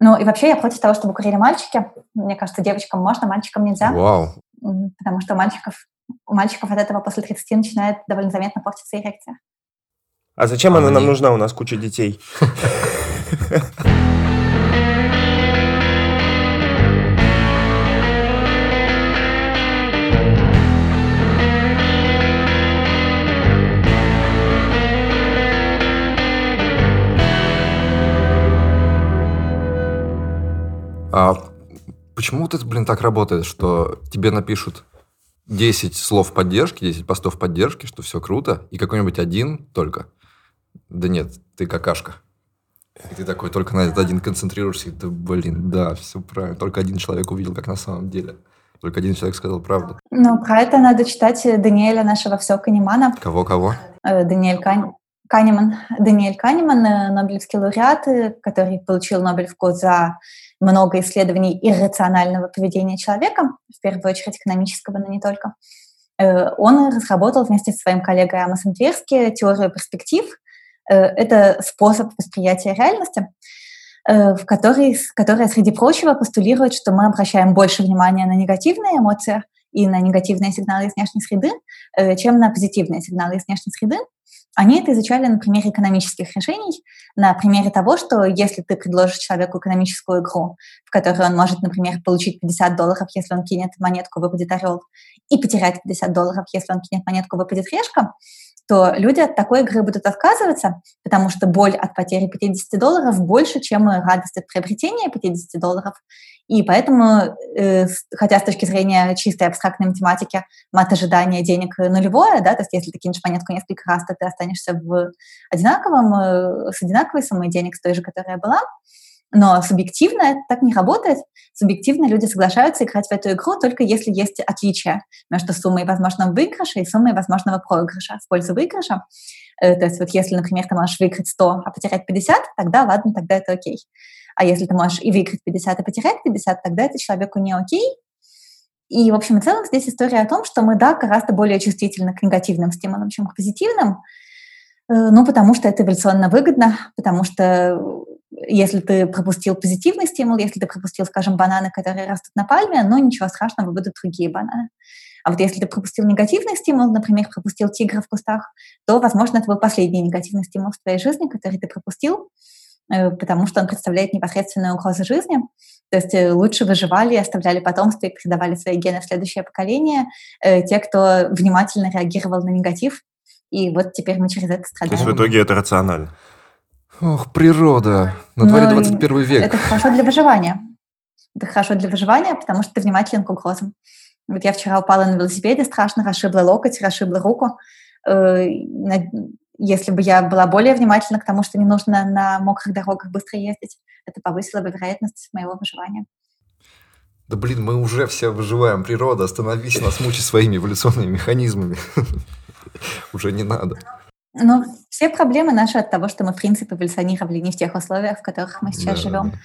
Ну и вообще я против того, чтобы курили мальчики. Мне кажется, девочкам можно, мальчикам нельзя. Вау. Потому что у мальчиков, у мальчиков от этого после 30 начинает довольно заметно портиться эрекция. А зачем а она мне... нам нужна? У нас куча детей. почему вот это, блин, так работает, что тебе напишут 10 слов поддержки, 10 постов поддержки, что все круто, и какой-нибудь один только? Да нет, ты какашка. И ты такой только на этот один концентрируешься, и ты, блин, да, все правильно. Только один человек увидел, как на самом деле. Только один человек сказал правду. Ну, про это надо читать Даниэля нашего все Канемана. Кого-кого? Э, Даниэль Кань. Канеман, Даниэль Канеман, э, Нобелевский лауреат, э, который получил Нобелевку за много исследований иррационального поведения человека, в первую очередь экономического, но не только. Э, он разработал вместе со своим коллегой Амосом Тверски теорию перспектив. Это способ восприятия реальности, в которой, которая, среди прочего, постулирует, что мы обращаем больше внимания на негативные эмоции и на негативные сигналы из внешней среды, чем на позитивные сигналы из внешней среды. Они это изучали на примере экономических решений, на примере того, что если ты предложишь человеку экономическую игру, в которой он может, например, получить 50 долларов, если он кинет монетку, выпадет орел, и потерять 50 долларов, если он кинет монетку, выпадет решка, то люди от такой игры будут отказываться, потому что боль от потери 50 долларов больше, чем радость от приобретения 50 долларов. И поэтому, э, хотя с точки зрения чистой абстрактной математики мат ожидания денег нулевое, да, то есть если ты кинешь монетку несколько раз, то ты останешься в одинаковом, э, с одинаковой суммой денег, с той же, которая была, но субъективно это так не работает. Субъективно люди соглашаются играть в эту игру только если есть отличие между суммой возможного выигрыша и суммой возможного проигрыша в пользу выигрыша. Э, то есть вот если, например, ты можешь выиграть 100, а потерять 50, тогда ладно, тогда это окей. А если ты можешь и выиграть 50, и потерять 50, тогда это человеку не окей. И, в общем и целом, здесь история о том, что мы, да, гораздо более чувствительны к негативным стимулам, чем к позитивным, э, ну, потому что это эволюционно выгодно, потому что если ты пропустил позитивный стимул, если ты пропустил, скажем, бананы, которые растут на пальме, ну ничего страшного, будут другие бананы. А вот если ты пропустил негативный стимул, например, пропустил тигра в кустах, то, возможно, это был последний негативный стимул в твоей жизни, который ты пропустил, э, потому что он представляет непосредственную угрозу жизни. То есть э, лучше выживали, оставляли потомство и передавали свои гены в следующее поколение э, те, кто внимательно реагировал на негатив. И вот теперь мы через это страдаем. То есть в итоге это рационально? Ох, природа. На дворе Но 21 век. Это хорошо для выживания. Это хорошо для выживания, потому что ты внимателен к угрозам. Вот я вчера упала на велосипеде, страшно расшибла локоть, расшибла руку. Э, если бы я была более внимательна к тому, что не нужно на мокрых дорогах быстро ездить, это повысило бы вероятность моего выживания. Да блин, мы уже все выживаем. Природа, остановись, нас мучай своими эволюционными механизмами. Уже не надо. Ну, все проблемы наши от того, что мы, в принципе, эволюционировали не в тех условиях, в которых мы сейчас да, живем. Да.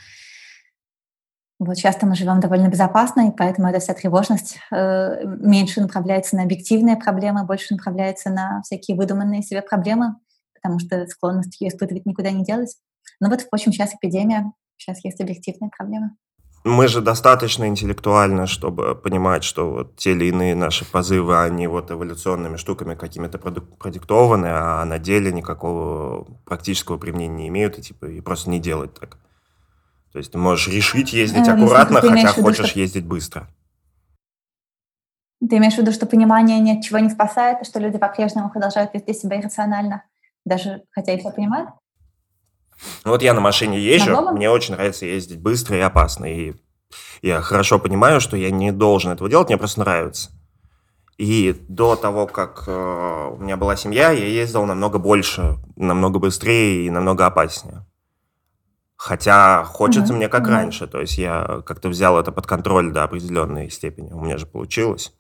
Вот часто мы живем довольно безопасно, и поэтому эта вся тревожность э, меньше направляется на объективные проблемы, больше направляется на всякие выдуманные себе проблемы, потому что склонность ее испытывать никуда не делась. Но вот, впрочем, сейчас эпидемия, сейчас есть объективные проблемы мы же достаточно интеллектуальны, чтобы понимать, что вот те или иные наши позывы, они вот эволюционными штуками какими-то продиктованы, а на деле никакого практического применения не имеют, и типа и просто не делать так. То есть ты можешь решить ездить а, аккуратно, хотя хочешь ездить быстро. Ты имеешь в виду, что понимание ни от чего не спасает, и что люди по-прежнему продолжают вести себя иррационально, даже хотя и все понимают? Ну, вот я на машине езжу, на мне очень нравится ездить быстро и опасно. И я хорошо понимаю, что я не должен этого делать, мне просто нравится. И до того, как э, у меня была семья, я ездил намного больше, намного быстрее и намного опаснее. Хотя хочется mm-hmm. мне как mm-hmm. раньше, то есть я как-то взял это под контроль до определенной степени. У меня же получилось.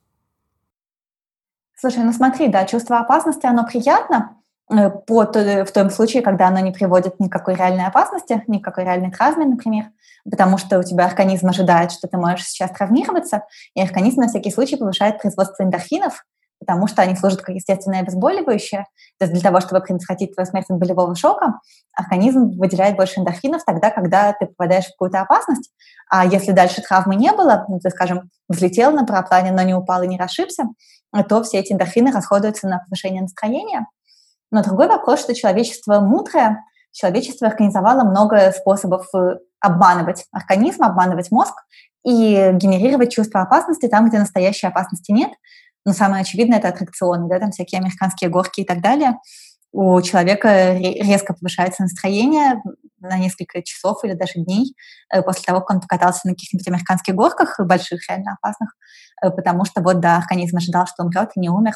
Слушай, ну смотри, да, чувство опасности, оно приятно, по, в том случае, когда оно не приводит ни к какой реальной опасности, ни к какой реальной травме, например, потому что у тебя организм ожидает, что ты можешь сейчас травмироваться, и организм на всякий случай повышает производство эндорфинов, потому что они служат как естественное обезболивающее. То есть для того, чтобы предотвратить твою смерть от болевого шока, организм выделяет больше эндорфинов тогда, когда ты попадаешь в какую-то опасность. А если дальше травмы не было, ну, ты, скажем, взлетел на параплане, но не упал и не расшибся, то все эти эндорфины расходуются на повышение настроения. Но другой вопрос, что человечество мудрое, человечество организовало много способов э, обманывать организм, обманывать мозг и генерировать чувство опасности там, где настоящей опасности нет. Но самое очевидное – это аттракционы, да, там всякие американские горки и так далее. У человека резко повышается настроение на несколько часов или даже дней э, после того, как он покатался на каких-нибудь американских горках, больших, реально опасных, э, потому что вот, да, организм ожидал, что умрет и не умер.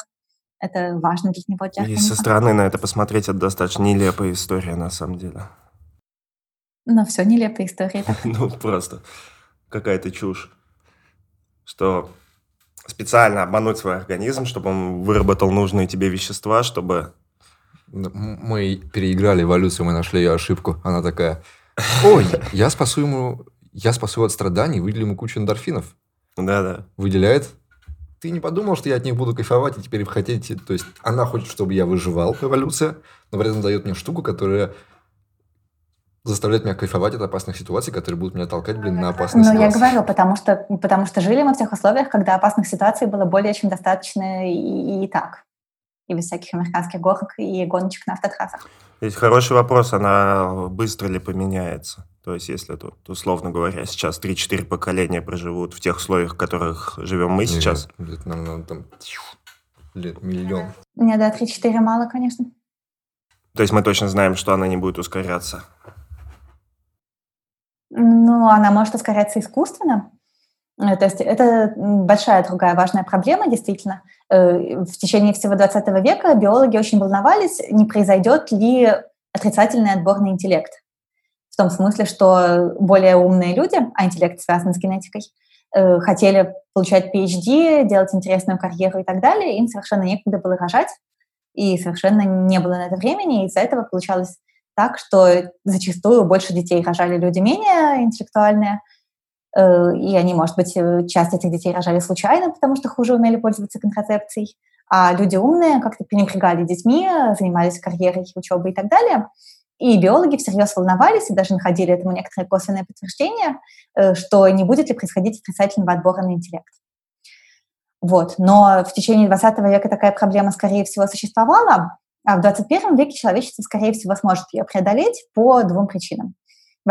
Это важно для него. Для и со стороны на это посмотреть, это достаточно нелепая история на самом деле. Но все нелепая история. ну, просто какая-то чушь. Что специально обмануть свой организм, чтобы он выработал нужные тебе вещества, чтобы... Мы переиграли эволюцию, мы нашли ее ошибку. Она такая, ой, я спасу ему, я спасу от страданий, выделю ему кучу эндорфинов. Да-да. Выделяет. Ты не подумал, что я от них буду кайфовать, и теперь хотите... То есть, она хочет, чтобы я выживал, эволюция, но при этом дает мне штуку, которая заставляет меня кайфовать от опасных ситуаций, которые будут меня толкать, блин, на опасные ситуации. Ну, я говорю, потому что, потому что жили мы в тех условиях, когда опасных ситуаций было более чем достаточно и, и так. И без всяких американских горок и гоночек на автотрассах. Есть хороший вопрос, она быстро ли поменяется? То есть, если тут, условно говоря, сейчас 3-4 поколения проживут в тех условиях, в которых живем мы сейчас. Нет, нам надо там лет миллион. Нет, да, 3-4 мало, конечно. То есть мы точно знаем, что она не будет ускоряться. Ну, она может ускоряться искусственно. Э, то есть это большая другая важная проблема, действительно. Э, в течение всего 20 века биологи очень волновались, не произойдет ли отрицательный отбор на интеллект. В том смысле, что более умные люди, а интеллект связан с генетикой, э, хотели получать PhD, делать интересную карьеру и так далее, им совершенно некогда было рожать, и совершенно не было на это времени, и из-за этого получалось так, что зачастую больше детей рожали люди менее интеллектуальные, и они, может быть, э, часть этих детей рожали случайно, потому что хуже умели пользоваться контрацепцией, а люди умные как-то пренебрегали детьми, занимались карьерой, учебой и так далее. И биологи всерьез волновались и даже находили этому некоторые косвенные подтверждения, э, что не будет ли происходить отрицательного отбора на интеллект. Вот. Но в течение 20 века такая проблема, скорее всего, существовала, а в 21 веке человечество, скорее всего, сможет ее преодолеть по двум причинам.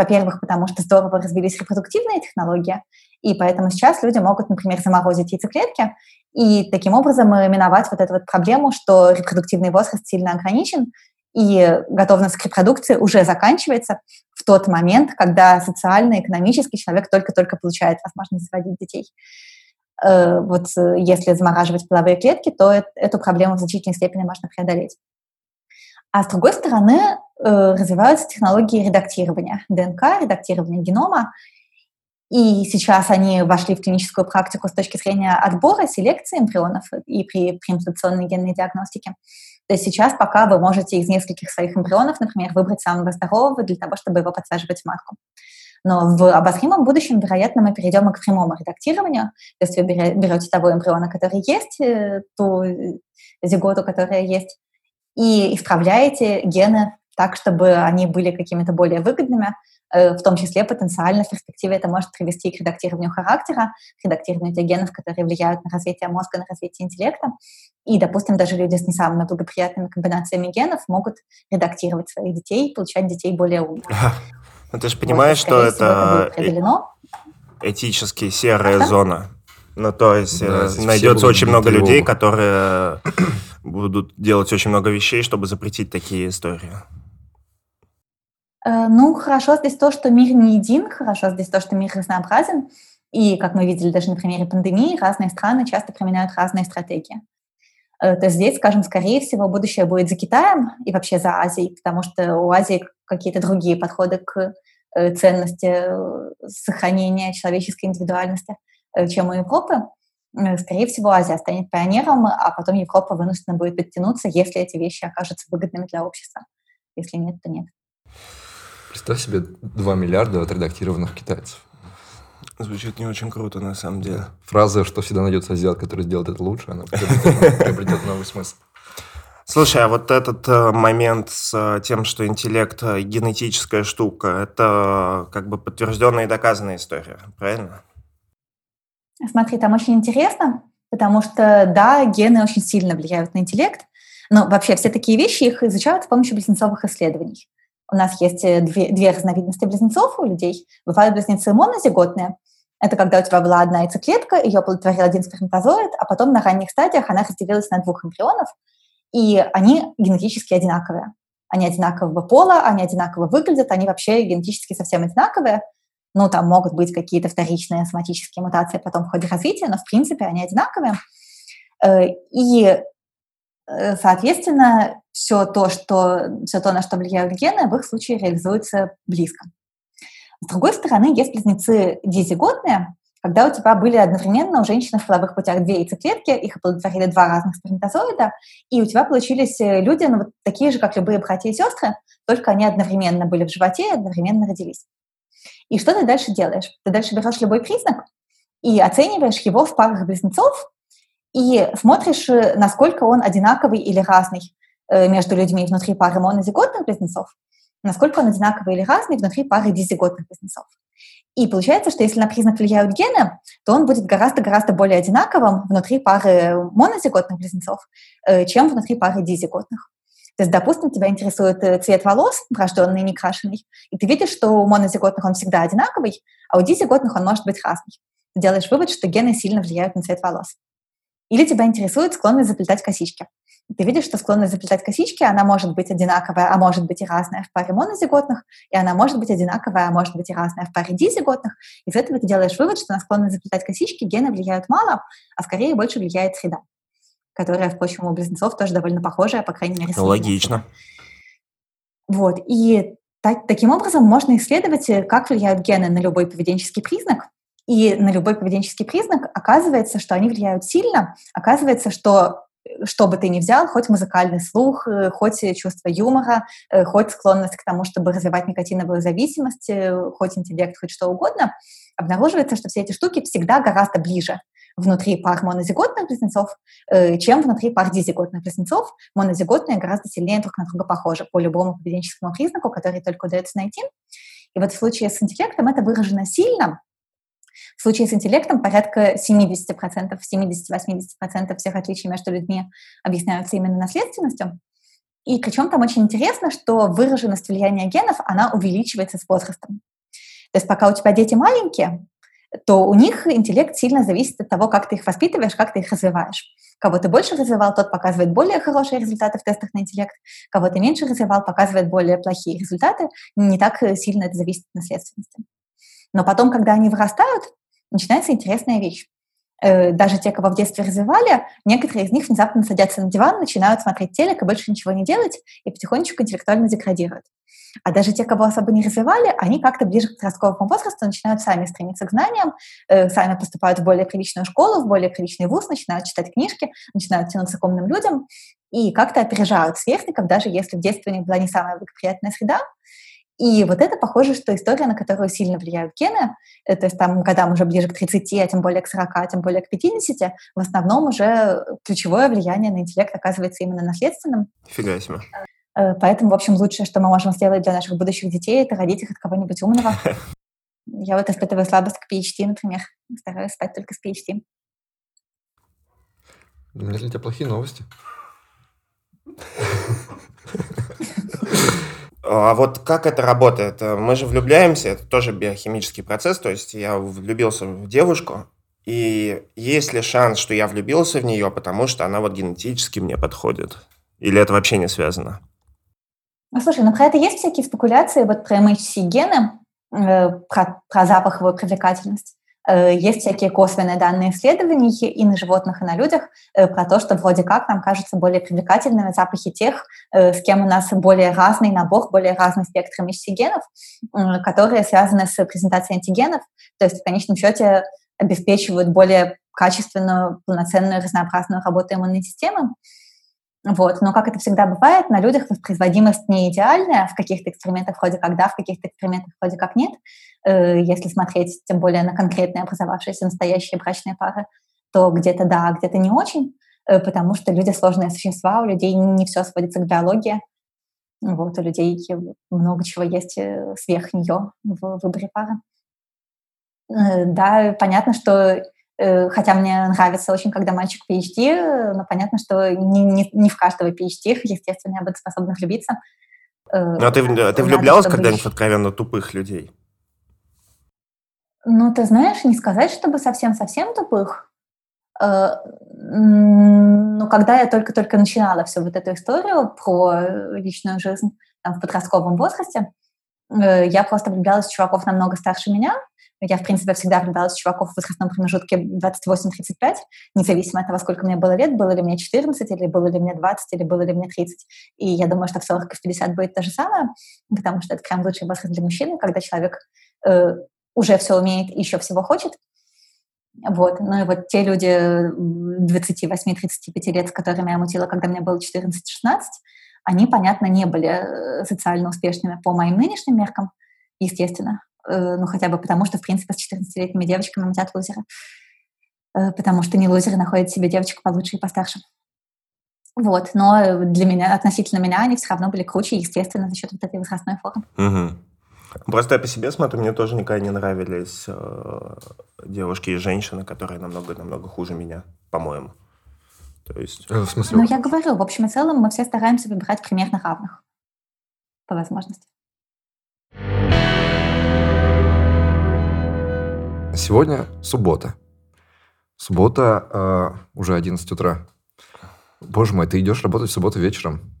Во-первых, потому что здорово развились репродуктивные технологии, и поэтому сейчас люди могут, например, заморозить яйцеклетки и таким образом миновать вот эту вот проблему, что репродуктивный возраст сильно ограничен, и готовность к репродукции уже заканчивается в тот момент, когда социально, экономически человек только-только получает возможность заводить детей. Э, вот э, если замораживать половые клетки, то эту проблему в значительной степени можно преодолеть. А с другой стороны, э, развиваются технологии редактирования ДНК, редактирования генома. И сейчас они вошли в клиническую практику с точки зрения отбора, селекции эмбрионов и при преимплантационной генной диагностике. То есть сейчас пока вы можете из нескольких своих эмбрионов, например, выбрать самого здорового для того, чтобы его подсаживать в матку. Но в обозримом будущем, вероятно, мы перейдем и к прямому редактированию. То есть вы берете того эмбриона, который есть, э, ту зиготу, которая есть, и исправляете гены так, чтобы они были какими-то более выгодными, э, в том числе потенциально в перспективе это может привести к редактированию характера, к редактированию тех генов, которые влияют на развитие мозга, на развитие интеллекта. И, допустим, даже люди с не самыми благоприятными комбинациями генов могут редактировать своих детей, получать детей более умных. Ну, ты же понимаешь, вот, что это, это этически серая зона. Ну, то есть да, э, найдется очень много людей, которые будут делать очень много вещей, чтобы запретить такие истории. Э, ну, хорошо здесь то, что мир не един, хорошо здесь то, что мир разнообразен. И, как мы видели даже на примере пандемии, разные страны часто применяют разные стратегии. Э, то есть здесь, скажем, скорее всего, будущее будет за Китаем и вообще за Азией, потому что у Азии какие-то другие подходы к э, ценности сохранения человеческой индивидуальности, чем у Европы. Э, скорее всего, Азия станет пионером, а потом Европа вынуждена будет подтянуться, если эти вещи окажутся выгодными для общества. Если нет, то нет. Представь себе 2 миллиарда отредактированных китайцев. Звучит не очень круто, на самом деле. Фраза, что всегда найдется азиат, который сделает это лучше, она приобретет новый смысл. Слушай, а вот этот э, момент с э, тем, что интеллект э, генетическая штука, это как бы подтвержденная и доказанная история, правильно? Смотри, там очень интересно, потому что, да, гены очень сильно влияют на интеллект, но вообще все такие вещи их изучают с помощью близнецовых исследований. У нас есть две, две разновидности близнецов у людей. Бывают близнецы монозиготные. Это когда у тебя была одна яйцеклетка, ее оплодотворил один сперматозоид, а потом на ранних стадиях она разделилась на двух эмбрионов, и они генетически одинаковые. Они одинакового пола, они одинаково выглядят, они вообще генетически совсем одинаковые. Ну, там могут быть какие-то вторичные соматические мутации потом в ходе развития, но в принципе они одинаковые. Э, и, э, соответственно, все то, что, все то, на что влияют гены, в их случае реализуется близко. С другой стороны, есть близнецы дизиготные, когда у тебя были одновременно у женщины в половых путях две яйцеклетки, их оплодотворили два разных сперматозоида, и у тебя получились э, люди, ну, вот такие же, как любые братья и сестры, только они одновременно были в животе и одновременно родились. И что ты дальше делаешь? Ты дальше берешь любой признак и оцениваешь его в парах близнецов, и смотришь, э, насколько он одинаковый или разный э, между людьми внутри пары монозиготных близнецов, насколько он одинаковый или разный внутри пары дизиготных близнецов. И получается, что если на признак влияют гены, то он будет гораздо-гораздо более одинаковым внутри пары монозиготных близнецов, э, чем внутри пары дизиготных. То есть, допустим, тебя интересует э, цвет волос, врожденный, не крашеный, и ты видишь, что у монозиготных он всегда одинаковый, а у дизиготных он может быть разный. Ты делаешь вывод, что гены сильно влияют на цвет волос. Или тебя интересует склонность заплетать косички ты видишь, что склонность заплетать косички, она может быть одинаковая, а может быть и разная в паре монозиготных, и она может быть одинаковая, а может быть и разная в паре дизиготных. Из этого ты делаешь вывод, что на склонность заплетать косички гены влияют мало, а скорее больше влияет среда, которая, впрочем, у близнецов тоже довольно похожая, по крайней мере. Логично. Вот. И так, таким образом можно исследовать, э, как влияют гены на любой поведенческий признак, и на любой поведенческий признак оказывается, что они влияют сильно, оказывается, что что бы ты ни взял, хоть музыкальный слух, э, хоть чувство юмора, э, хоть склонность к тому, чтобы развивать никотиновую зависимость, э, хоть интеллект, хоть что угодно, обнаруживается, что все эти штуки всегда гораздо ближе внутри пар монозиготных близнецов, чем внутри пар дизиготных близнецов. Монозиготные гораздо сильнее друг на друга похожи по любому поведенческому признаку, который только удается найти. И вот в случае с интеллектом это выражено сильно, в случае с интеллектом порядка 70%, 70-80% всех отличий между людьми объясняются именно наследственностью. И причем там очень интересно, что выраженность влияния генов, она увеличивается с возрастом. То есть пока у тебя дети маленькие, то у них интеллект сильно зависит от того, как ты их воспитываешь, как ты их развиваешь. Кого ты больше развивал, тот показывает более хорошие результаты в тестах на интеллект, кого ты меньше развивал, показывает более плохие результаты. Не так сильно это зависит от наследственности. Но потом, когда они вырастают, начинается интересная вещь. Э, даже те, кого в детстве развивали, некоторые из них внезапно садятся на диван, начинают смотреть телек и больше ничего не делать, и потихонечку интеллектуально деградируют. А даже те, кого особо не развивали, они как-то ближе к подростковому возрасту начинают сами стремиться к знаниям, э, сами поступают в более приличную школу, в более приличный вуз, начинают читать книжки, начинают тянуться к умным людям и как-то опережают сверстников, даже если в детстве у них была не самая благоприятная среда, и вот это похоже, что история, на которую сильно влияют гены, э, то есть там, когда мы уже ближе к 30, а тем более к 40, а тем более к 50, в основном уже ключевое влияние на интеллект оказывается именно наследственным. Фига себе. Э, поэтому, в общем, лучшее, что мы можем сделать для наших будущих детей, это родить их от кого-нибудь умного. Я вот испытываю слабость к PhD, например. Стараюсь спать только с PhD. У меня для тебя плохие новости. А вот как это работает? Мы же влюбляемся, это тоже биохимический процесс, то есть я влюбился в девушку, и есть ли шанс, что я влюбился в нее, потому что она вот генетически мне подходит? Или это вообще не связано? Ну, слушай, ну про это есть всякие спекуляции, вот про MHC-гены, э, про, про запаховую привлекательность. Э, есть всякие косвенные данные исследований и на животных, и на людях э, про то, что вроде как нам кажутся более привлекательными запахи тех, э, с кем у нас более разный набор, более разный спектр миссигенов, которые связаны с презентацией антигенов, то есть в конечном счете обеспечивают более качественную, полноценную, разнообразную работу иммунной системы. Вот. Но, как это всегда бывает, на людях воспроизводимость не идеальная, в каких-то экспериментах вроде как да, в каких-то экспериментах вроде как нет. Э, если смотреть тем более на конкретные образовавшиеся настоящие брачные пары, то где-то да, а где-то не очень, э, потому что люди сложные существа, у людей не все сводится к биологии. Вот, у людей много чего есть э, сверх нее в выборе пары. Да, понятно, что хотя мне нравится очень, когда мальчик PhD, но понятно, что не, не, не в каждого PhD, естественно, я буду способна влюбиться. Э, ну, а ты, а ты влюблялась когда-нибудь в откровенно тупых людей? Ну, ты знаешь, не сказать, чтобы совсем-совсем тупых. Э, но когда я только-только начинала всю вот эту историю про личную жизнь там, в подростковом возрасте, я просто влюблялась в чуваков намного старше меня, я, в принципе, всегда влюблялась в чуваков в возрастном промежутке 28-35, независимо от того, сколько мне было лет, было ли мне 14, или было ли мне 20, или было ли мне 30. И я думаю, что в 40 и в 50 будет то же самое, потому что это прям лучший возраст для мужчины, когда человек э, уже все умеет и еще всего хочет. Вот. Ну и вот те люди 28-35 лет, с которыми я мутила, когда мне было 14-16, они, понятно, не были э, социально успешными по моим нынешним меркам, естественно. Э, ну, хотя бы потому, что, в принципе, с 14-летними девочками мутят лузеры. Э, потому что не лузеры находят себе девочек получше и постарше. Вот, но для меня, относительно меня, они все равно были круче, естественно, за счет вот этой возрастной формы. Угу. Просто я по себе смотрю, мне тоже никогда не нравились э, девушки и женщины, которые намного-намного хуже меня, по-моему. То есть... Э, в смысле? Ну, я говорю, в общем и целом мы все стараемся выбирать примерно равных по возможности. Сегодня суббота. Суббота, э, уже 11 утра. Боже мой, ты идешь работать в субботу вечером?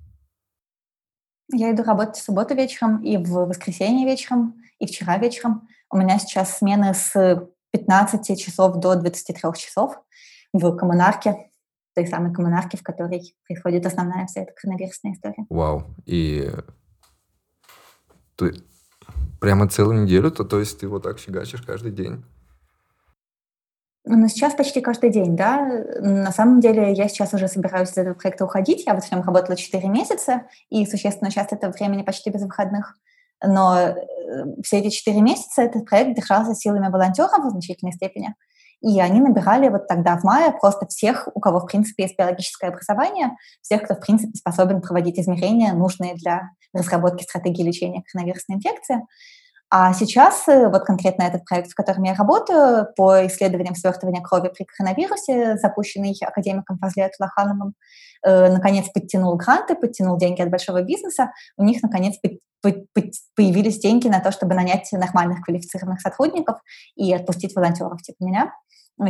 Я иду работать в субботу вечером, и в воскресенье вечером, и вчера вечером. У меня сейчас смены с 15 часов до 23 часов в коммунарке, той самой коммунарке, в которой происходит основная вся эта коронавирусная история. Вау. И ты прямо целую неделю, то, то есть ты вот так фигачишь каждый день? Ну, сейчас почти каждый день, да. На самом деле я сейчас уже собираюсь из этого проекта уходить. Я вот в нем работала 4 месяца, и существенно часть этого времени почти без выходных. Но э, все эти 4 месяца этот проект держался силами волонтеров в значительной степени. И они набирали вот тогда, в мае, просто всех, у кого, в принципе, есть биологическое образование, всех, кто, в принципе, способен проводить измерения, нужные для разработки стратегии лечения коронавирусной инфекции. А сейчас э, вот конкретно этот проект, в котором я работаю, по исследованиям свертывания крови при коронавирусе, запущенный академиком Фазлият Лохановым, э, наконец подтянул гранты, подтянул деньги от большого бизнеса. У них, наконец, появились деньги на то, чтобы нанять нормальных квалифицированных сотрудников и отпустить волонтеров типа меня,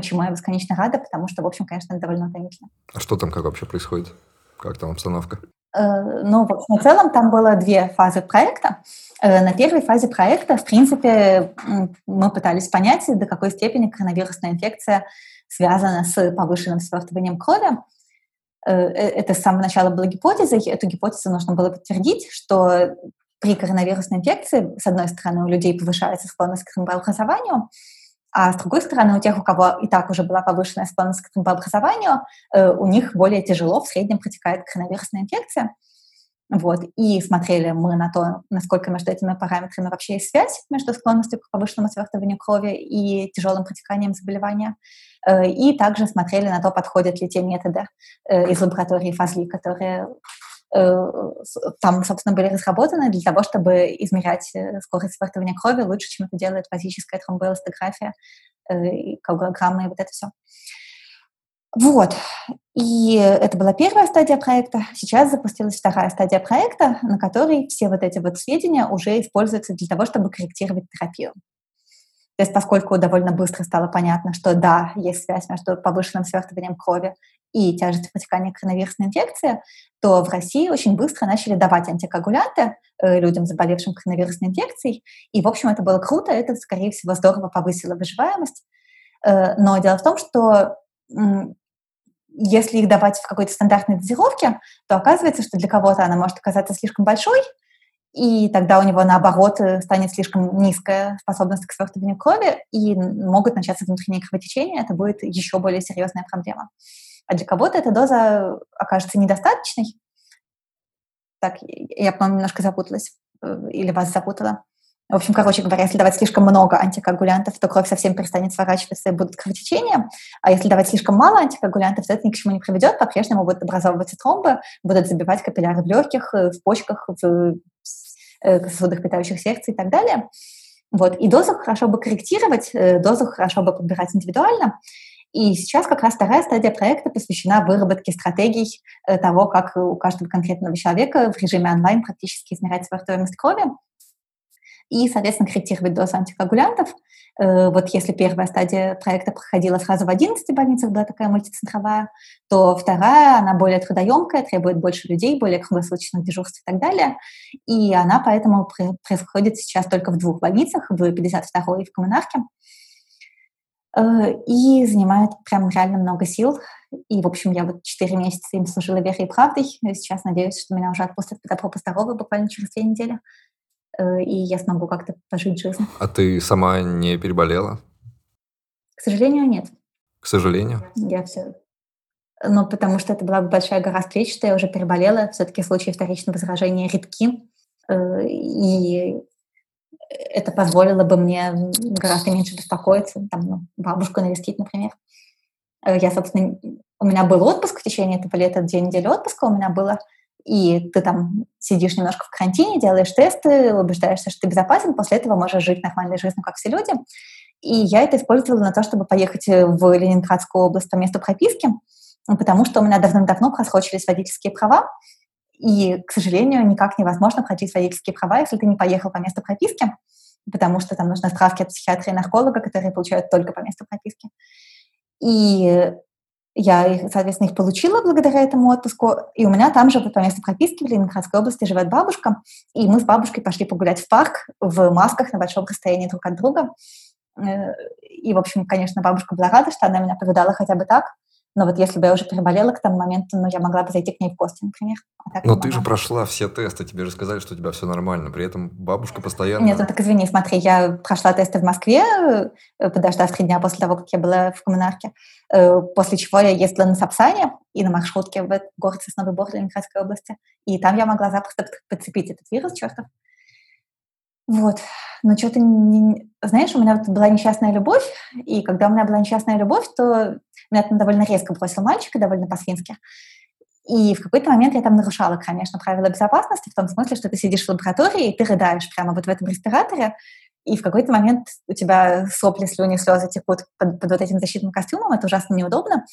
чему я бесконечно рада, потому что, в общем, конечно, это довольно утомительно. А что там как вообще происходит? Как там обстановка? Э, ну, в общем, в целом там было две фазы проекта. Э, на первой фазе проекта, в принципе, мы пытались понять, до какой степени коронавирусная инфекция связана с повышенным свертыванием крови. Э, это с самого начала была гипотеза, эту гипотезу нужно было подтвердить, что при коронавирусной инфекции, с одной стороны, у людей повышается склонность к образованию, а с другой стороны, у тех, у кого и так уже была повышенная склонность к образованию, э, у них более тяжело в среднем протекает коронавирусная инфекция. Вот. И смотрели мы на то, насколько между этими параметрами вообще есть связь между склонностью к повышенному свертыванию крови и тяжелым протеканием заболевания. Э, и также смотрели на то, подходят ли те методы э, из лаборатории ФАЗЛИ, которые там, собственно, были разработаны для того, чтобы измерять э, скорость свертывания крови лучше, чем это делает фазическая тромбоэластография э, коагулограмма и вот это все. Вот. И это была первая стадия проекта. Сейчас запустилась вторая стадия проекта, на которой все вот эти вот сведения уже используются для того, чтобы корректировать терапию. То есть поскольку довольно быстро стало понятно, что да, есть связь между повышенным свертыванием крови и тяжестью протекания коронавирусной инфекции, то в России очень быстро начали давать антикоагулянты э, людям, заболевшим коронавирусной инфекцией. И, в общем, это было круто, это, скорее всего, здорово повысило выживаемость. Э, но дело в том, что если их давать в какой-то стандартной дозировке, то оказывается, что для кого-то она может оказаться слишком большой, и тогда у него, наоборот, э, станет слишком низкая способность к свертыванию крови, и могут начаться внутренние кровотечения, это будет еще более серьезная проблема. а для кого-то эта доза окажется недостаточной. Так, я, по-моему, немножко запуталась э, или вас запутала. В общем, короче говоря, если давать слишком много антикоагулянтов, то кровь совсем перестанет сворачиваться и будут кровотечения. А если давать слишком мало антикоагулянтов, то это ни к чему не приведет. По-прежнему будут образовываться тромбы, будут забивать капилляры в легких, э, в почках, в э, сосудах, питающих сердце и так далее. Вот. И дозу хорошо бы корректировать, э, дозу хорошо бы подбирать индивидуально. И сейчас как раз вторая стадия проекта посвящена выработке стратегий того, как у каждого конкретного человека в режиме онлайн практически измерять свою стоимость крови и, соответственно, корректировать дозу антикоагулянтов. Э, вот если первая стадия проекта проходила сразу в 11 больницах, была такая мультицентровая, то вторая, она более трудоемкая, требует больше людей, более круглосуточных дежурств и так далее. И она поэтому происходит сейчас только в двух больницах, в 52 и в Коммунарке. Э, и занимает прям реально много сил. И, в общем, я вот 4 месяца им служила верой и правдой. Сейчас надеюсь, что меня уже отпустят по добру, по буквально через две недели. Э, и я смогу как-то пожить жизнь. А ты сама не переболела? К сожалению, нет. К сожалению? Я все... Ну, потому что это была большая гора встреч, что я уже переболела. Все-таки случаи вторичного заражения редки. Э, и это позволило бы мне гораздо меньше беспокоиться. Там, ну, бабушку навестить, например. Э, я, собственно, у меня был отпуск в течение этого лета, две недели отпуска у меня было и ты там сидишь немножко в карантине, делаешь тесты, убеждаешься, что ты безопасен, после этого можешь жить нормальной жизнью, как все люди. И я это использовала на то, чтобы поехать в Ленинградскую область по месту прописки, потому что у меня давным-давно просрочились водительские права, и, к сожалению, никак невозможно пройти водительские права, если ты не поехал по месту прописки, потому что там нужны справки от психиатра и нарколога, которые получают только по месту прописки. И я, соответственно, их получила благодаря этому отпуску. И у меня там же по месту прописки в Ленинградской области живет бабушка. И мы с бабушкой пошли погулять в парк в масках на большом расстоянии друг от друга. Э, и, в общем, конечно, бабушка была рада, что она меня повидала хотя бы так. Но вот если бы я уже переболела к тому моменту, ну, я могла бы зайти к ней в гости, например. А Но ты же прошла все тесты, тебе же сказали, что у тебя все нормально. При этом бабушка постоянно... Нет, ну так извини, смотри, я прошла тесты в Москве, э, подождав три дня после того, как я была в коммунарке, э, после чего я ездила на Сапсане и на маршрутке в город Сосновый Бор Ленинградской области. И там я могла запросто подцепить этот вирус, чертов. Вот. Но что-то, не... знаешь, у меня вот была несчастная любовь, и когда у меня была несчастная любовь, то меня там довольно резко бросил мальчик, и довольно по-свински. И в какой-то момент я там нарушала, конечно, правила безопасности, в том смысле, что ты сидишь в лаборатории, и ты рыдаешь прямо вот в этом респираторе, и в какой-то момент у тебя сопли, слюни, слезы текут под, под вот этим защитным костюмом, это ужасно неудобно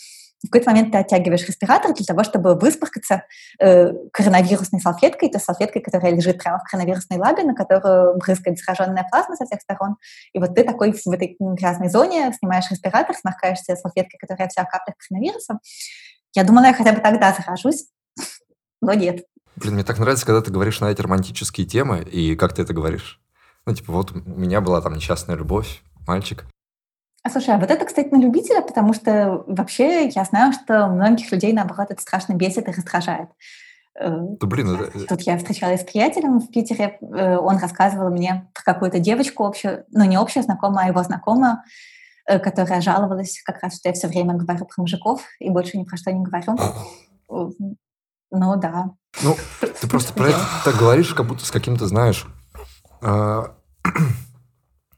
в какой-то момент ты оттягиваешь респиратор для того, чтобы выспаркаться э, коронавирусной салфеткой, то салфеткой, которая лежит прямо в коронавирусной лабе, на которую брызгает зараженная плазма со всех сторон. И вот ты такой в этой грязной зоне снимаешь респиратор, сморкаешься салфеткой, которая вся капля коронавируса. Я думала, я хотя бы тогда заражусь, но нет. Блин, мне так нравится, когда ты говоришь на эти романтические темы, и как ты это говоришь. Ну, типа, вот у меня была там несчастная любовь, мальчик, слушай, а вот это, кстати, на любителя, потому что вообще я знаю, что многих людей, наоборот, это страшно бесит и раздражает. Э, да блин, это... Тут я встречалась с приятелем в Питере, э, он рассказывал мне про какую-то девочку общую, ну не общую знакомую, а его знакомую, э, которая жаловалась как раз, что я все время говорю про мужиков и больше ни про что не говорю. Ну да. Ну, ты просто про это так говоришь, как будто с каким-то, знаешь, а,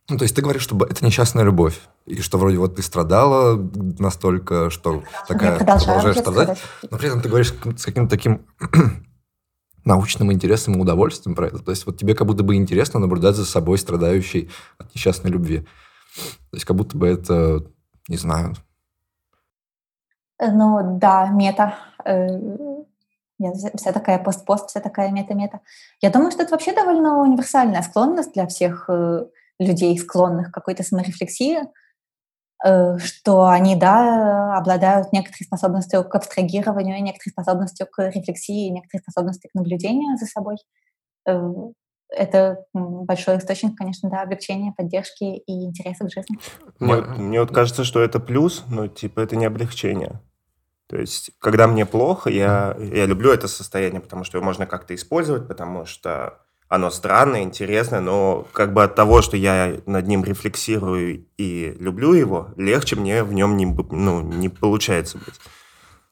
ну, то есть ты говоришь, что это несчастная любовь, и что вроде вот ты страдала настолько, что такая продолжаешь страдать, но при этом ты говоришь с каким-то таким научным интересом и удовольствием про это. То есть вот тебе как будто бы интересно наблюдать за собой, страдающей от несчастной любви. То есть как будто бы это, не знаю... Ну да, мета. Э, вся такая пост-пост, вся такая мета-мета. Я думаю, что это вообще довольно универсальная склонность для всех э, людей, склонных к какой-то саморефлексии, э, что они, да, обладают некоторой способностью к абстрагированию, некоторой способностью к рефлексии, некоторой способностью к наблюдению за собой. Э, это большой источник, конечно, да, облегчения, поддержки и интереса к жизни. Мне, мне вот кажется, что это плюс, но типа это не облегчение. То есть, когда мне плохо, я, я люблю это состояние, потому что его можно как-то использовать, потому что оно странное, интересное, но как бы от того, что я над ним рефлексирую и люблю его, легче мне в нем не, ну, не получается быть.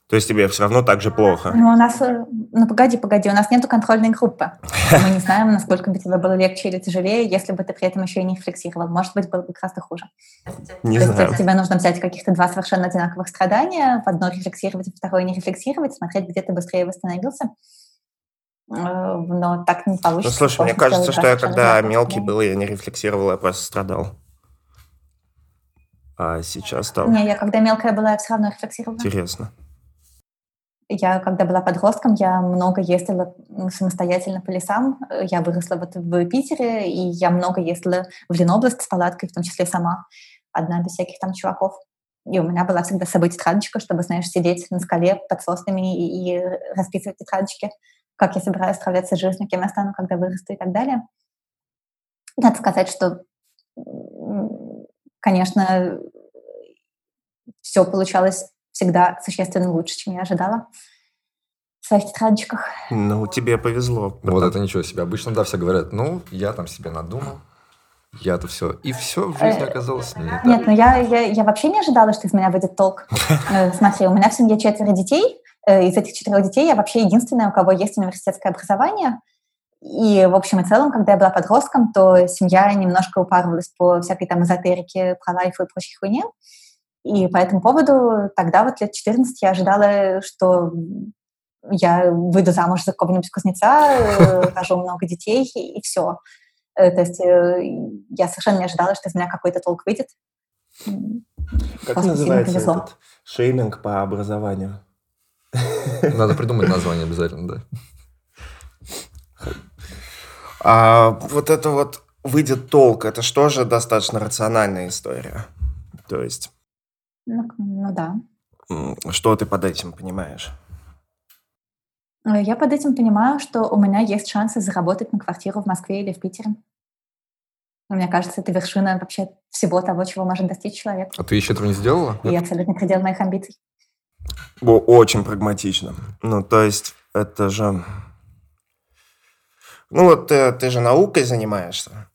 То есть тебе все равно так же плохо? Ну, у нас... Э, ну, погоди, погоди, у нас нету контрольной группы. Мы не знаем, насколько бы тебе было легче или тяжелее, если бы ты при этом еще и не рефлексировал. Может быть, было бы гораздо хуже. Не То знаю. есть тебе нужно взять каких-то два совершенно одинаковых страдания, в одно рефлексировать, в второе не рефлексировать, смотреть, где ты быстрее восстановился. Э, но так не получится. Ну, слушай, мне кажется, что я когда мелкий был, я не рефлексировал, я просто страдал. А сейчас там... Не, я когда мелкая была, я все равно рефлексировала. Интересно. Я, когда была подростком, я много ездила самостоятельно по лесам. Я выросла вот в Питере, и я много ездила в Ленобласть с палаткой, в том числе сама, одна без всяких там чуваков. И у меня была всегда с собой тетрадочка, чтобы, знаешь, сидеть на скале под соснами и, и расписывать тетрадочки, как я собираюсь справляться с жизнью, кем я стану, когда вырасту и так далее. Надо сказать, что, конечно, все получалось всегда существенно лучше, чем я ожидала в своих тетрадочках. Ну, тебе повезло. Вот это ничего себе. Обычно, да, все говорят, ну, я там себе надумал, я-то все. И все в жизни э, оказалось не так. Нет, ну я, я, я вообще не ожидала, что из меня выйдет толк. Э, смотри, у меня в семье четверо детей. Э, из этих четырех детей я вообще единственная, у кого есть университетское образование. И, в общем и целом, когда я была подростком, то семья немножко упарывалась по всякой там эзотерике, про лайф и прочей хуйне. И по этому поводу тогда, вот лет 14, я ожидала, что я выйду замуж за какого-нибудь кузнеца, рожу много детей, и, все. Э, то есть э, я совершенно не ожидала, что из меня какой-то толк выйдет. Как Просто называется этот шейминг по образованию? Надо придумать название обязательно, да. А вот это вот выйдет толк, это что же достаточно рациональная история? То есть ну, ну да. Что ты под этим понимаешь? Э, я под этим понимаю, что у меня есть шансы заработать на квартиру в Москве или в Питере. Мне кажется, это вершина вообще всего того, чего может достичь человек. А ты еще этого не сделала? И абсолютно предел моих амбиций. Очень прагматично. Ну, то есть, это же... Ну, вот ты, э, ты же наукой занимаешься.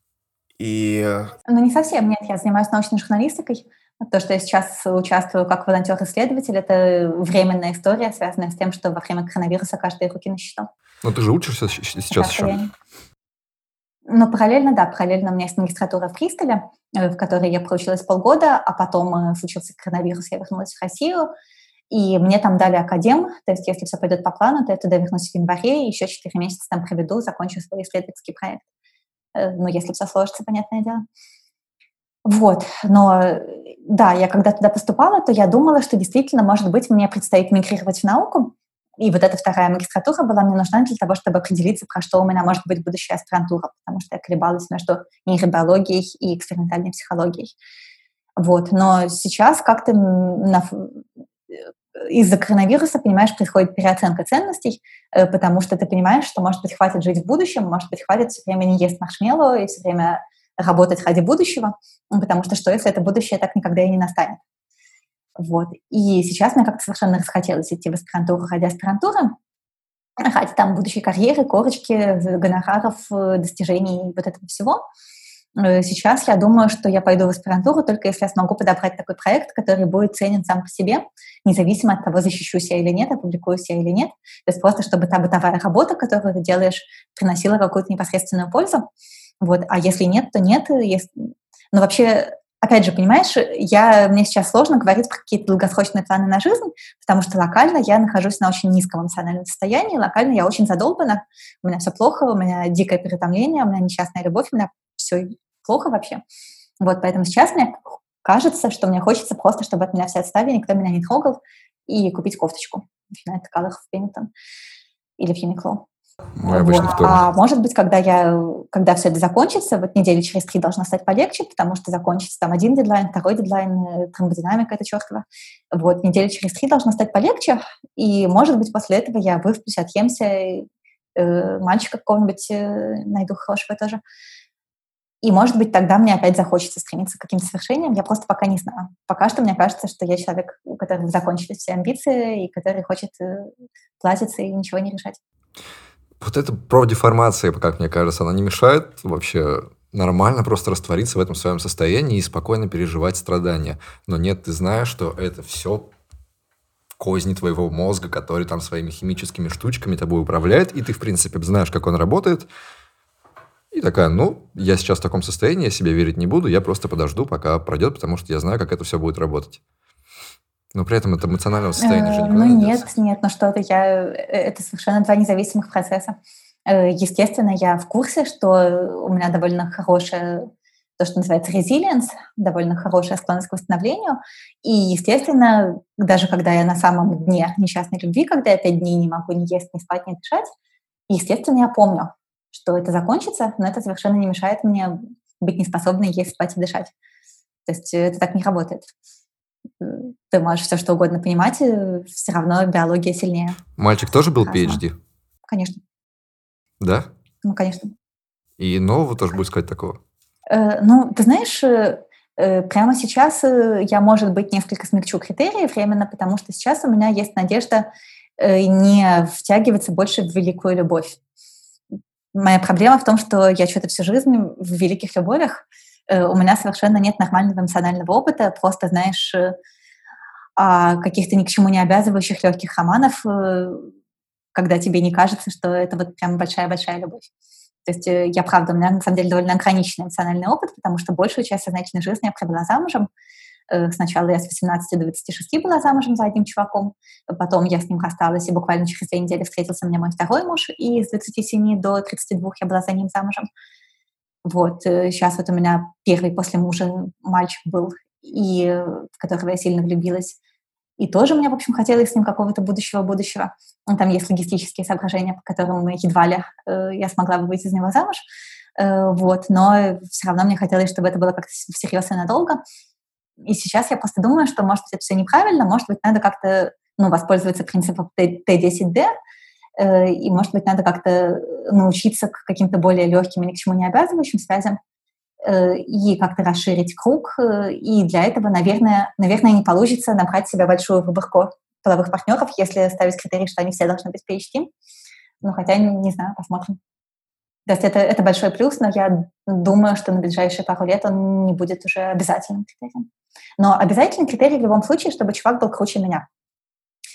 И... Э, ну, не совсем, нет. Я занимаюсь научной журналистикой. То, что я сейчас участвую как волонтер-исследователь, это временная история, связанная с тем, что во время коронавируса каждые руки на счету. Но ты же учишься сейчас да, еще? Я... Но параллельно, да, параллельно у меня есть магистратура в Кристале, э, в которой я проучилась полгода, а потом случился коронавирус, я вернулась в Россию, и мне там дали академ, то есть если все пойдет по плану, то я туда вернусь в январе, и еще 4 месяца там проведу, закончу свой исследовательский проект. Э, ну, если все сложится, понятное дело. Вот, но да, я когда туда поступала, то я думала, что действительно, может быть, мне предстоит мигрировать в науку, и вот эта вторая магистратура была мне нужна для того, чтобы определиться, про что у меня может быть будущая аспирантура, потому что я колебалась между нейробиологией и экспериментальной психологией. Вот. Но сейчас как-то на... из-за коронавируса, понимаешь, происходит переоценка ценностей, э, потому что ты понимаешь, что, может быть, хватит жить в будущем, может быть, хватит все время не есть маршмеллоу и все время работать ради будущего, потому что что, если это будущее так никогда и не настанет? Вот. И сейчас мне как-то совершенно расхотелось идти в аспирантуру ради аспирантуры, ради там будущей карьеры, корочки, гонораров, достижений вот этого всего. Э, сейчас я думаю, что я пойду в аспирантуру только если я смогу подобрать такой проект, который будет ценен сам по себе, независимо от того, защищусь я или нет, опубликуюсь я или нет. То есть просто чтобы та бытовая работа, которую ты делаешь, приносила какую-то непосредственную пользу. Вот. А если нет, то нет. Если... Но вообще, опять же, понимаешь, я, мне сейчас сложно говорить про какие-то долгосрочные планы на жизнь, потому что локально я нахожусь на очень низком эмоциональном состоянии, локально я очень задолбана, у меня все плохо, у меня дикое перетомление, у меня несчастная любовь, у меня все плохо вообще. Вот, поэтому сейчас мне кажется, что мне хочется просто, чтобы от меня все отстали, никто меня не трогал, и купить кофточку United Colors в Пеннингтон или в. Мы вот. А может быть, когда, я, когда все это закончится, вот недели через три должна стать полегче, потому что закончится там один дедлайн, второй дедлайн, э, термодинамика это чертова. Вот, недели через три должна стать полегче, и, может быть, после этого я высплюсь, отъемся, э, мальчика какого-нибудь э, найду хорошего тоже. И, может быть, тогда мне опять захочется стремиться к каким-то свершениям. Я просто пока не знаю. Пока что мне кажется, что я человек, у которого закончились все амбиции, и который хочет э, платиться и ничего не решать. Вот эта профдеформация, как мне кажется, она не мешает вообще нормально просто раствориться в этом своем состоянии и спокойно переживать страдания. Но нет, ты знаешь, что это все козни твоего мозга, который там своими химическими штучками тобой управляет, и ты, в принципе, знаешь, как он работает. И такая, ну, я сейчас в таком состоянии, я себе верить не буду, я просто подожду, пока пройдет, потому что я знаю, как это все будет работать. Но при этом это эмоционального состояния же э, никуда Ну не нет, нет, ну что-то я... Э, это совершенно два независимых процесса. Э, естественно, я в курсе, что у меня довольно хорошая то, что называется resilience, довольно хорошая склонность к восстановлению. И, естественно, даже когда я на самом дне несчастной любви, когда я пять дней не могу ни есть, ни спать, ни дышать, естественно, я помню, что это закончится, но это совершенно не мешает мне быть неспособной есть, спать и дышать. То есть это так не работает. Ты можешь все что угодно понимать, и все равно биология сильнее. Мальчик тоже был PhD? Конечно. Да? Ну, конечно. И нового тоже будет сказать такого? Э, ну, ты знаешь, э, э, прямо сейчас я, может быть, несколько смягчу критерии временно, потому что сейчас у меня есть надежда не втягиваться больше в великую любовь. Моя проблема в том, что я что-то всю жизнь в великих любовях, у меня совершенно нет нормального эмоционального опыта, просто, знаешь, а каких-то ни к чему не обязывающих легких романов, когда тебе не кажется, что это вот прям большая-большая любовь. То есть э, я, правда, у меня на самом деле довольно ограниченный эмоциональный опыт, потому что большую часть сознательной жизни я провела замужем. Э, сначала я с 18 до 26 была замужем за одним чуваком, потом я с ним рассталась, и буквально через две недели встретился мне мой второй муж, и с 27 до 32 я была за ним замужем. Вот, сейчас э, вот у меня первый после мужа мальчик был, и в которого я сильно влюбилась. И тоже мне, в общем, хотелось с ним какого-то будущего-будущего. Ну, там есть логистические соображения, по которым едва ли э, я смогла бы выйти из него замуж. Э, вот, но все равно мне хотелось, чтобы это было как-то всерьез и надолго. И сейчас я просто думаю, что, может быть, это все неправильно, может быть, надо как-то ну, воспользоваться принципом Т10D, э, и, может быть, надо как-то научиться к каким-то более легким и ни к чему не обязывающим связям, Э, и как-то расширить круг. Э, и для этого, наверное, наверное, не получится набрать себе большую выборку половых партнеров, если ставить критерий, что они все должны быть PhD. Ну, хотя, не, не знаю, посмотрим. То есть это, это большой плюс, но я думаю, что на ближайшие пару лет он не будет уже обязательным критерием. Но обязательный критерий в любом случае, чтобы чувак был круче меня.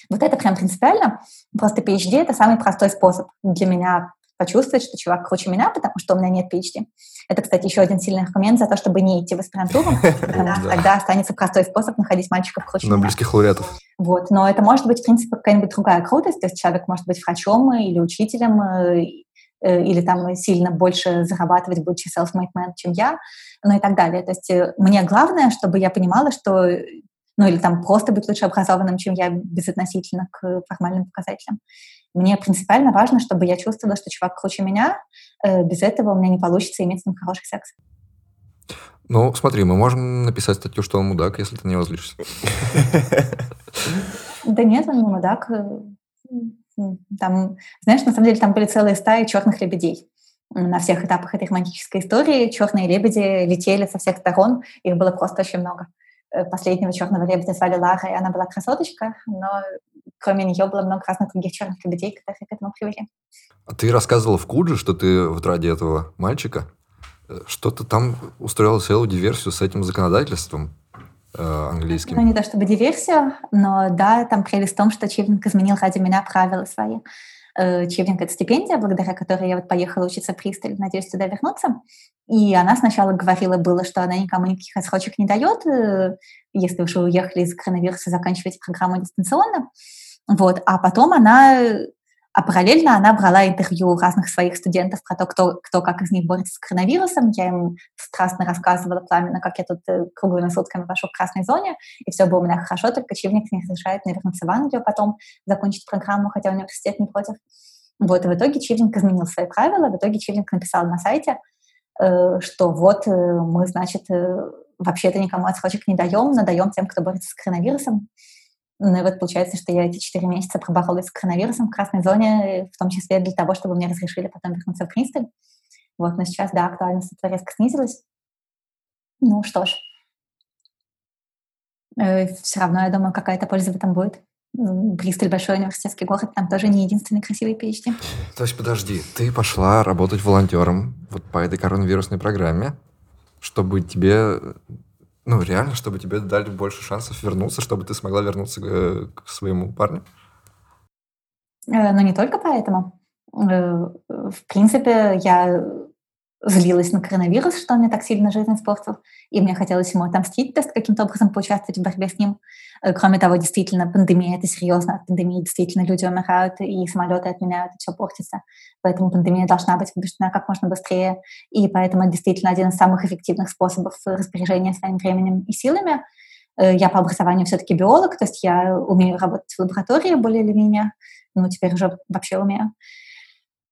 Вот это прям принципиально. Просто PhD — это самый простой способ для меня почувствовать, что чувак круче меня, потому что у меня нет PhD. Это, кстати, еще один сильный аргумент за то, чтобы не идти в аспирантуру, потому что тогда останется простой способ находить мальчиков круче На близких лауреатов. Вот, но это может быть, в принципе, какая-нибудь другая крутость, то есть человек может быть врачом или учителем, э, э, или там сильно больше зарабатывать, будучи self-made man, чем я, ну и так далее. То есть э, мне главное, чтобы я понимала, что ну или там просто быть лучше образованным, чем я, безотносительно к формальным показателям. Мне принципиально важно, чтобы я чувствовала, что чувак круче меня. Э, без этого у меня не получится иметь с ним хороший секс. Ну, смотри, мы можем написать статью, что он мудак, если ты не возлишься. Да нет, он не мудак. Там, знаешь, на самом деле там были целые стаи черных лебедей на всех этапах этой романтической истории. Черные лебеди летели со всех сторон, их было просто очень много. Э, последнего черного лебедя звали Лара, и она была красоточка, но кроме нее было много разных других черных лебедей, которые к этому привели. А ты рассказывала в Кудже, что ты вот ради этого мальчика э, что-то там устроила целую диверсию с этим законодательством э, английским. Ну, не то чтобы диверсию, но да, там прелесть в том, что Чивлинг изменил ради меня правила свои. Э, Чивлинг — это стипендия, благодаря которой я вот поехала учиться в Присталь, надеюсь туда вернуться. И она сначала говорила было, что она никому никаких отсрочек не дает, э, если уж вы уехали из коронавируса, заканчиваете программу дистанционно. Вот. А потом она, а параллельно она брала интервью разных своих студентов про то, кто, кто как из них борется с коронавирусом. Я им страстно рассказывала пламенно, как я тут э, круглыми сутками вошел в красной зоне, и все было у меня хорошо, только Чивник не разрешает мне вернуться в Англию потом, закончить программу, хотя университет не против. Вот, и в итоге Чивник изменил свои правила, в итоге Чивник написал на сайте, Э, что вот э, мы, значит, вообще-то никому отсрочек не даем, но даем тем, кто борется с коронавирусом. Ну и вот получается, что я эти четыре месяца проборолась с коронавирусом в красной зоне, в том числе для того, чтобы мне разрешили потом вернуться в Присталь. Вот, но сейчас, да, актуальность этого резко снизилась. Ну что ж, все равно, я думаю, какая-то польза в этом будет. Бристоль большой университетский город, там тоже не единственный красивый PhD. То есть, подожди, ты пошла работать волонтером вот по этой коронавирусной программе, чтобы тебе Ну, реально, чтобы тебе дали больше шансов вернуться, чтобы ты смогла вернуться к, к своему парню? Э, но не только поэтому. Э, в принципе, я злилась на коронавирус, что он мне так сильно жизнь испортил, и мне хотелось ему отомстить, то есть каким-то образом поучаствовать в борьбе с ним. Э, кроме того, действительно, пандемия — это серьезно. От пандемии действительно люди умирают, и самолеты отменяют, и все портится. Поэтому пандемия должна быть побеждена как можно быстрее. И поэтому это действительно один из самых эффективных способов распоряжения своим временем и силами. Э, я по образованию все-таки биолог, то есть я умею работать в лаборатории более или менее, ну, теперь уже вообще умею.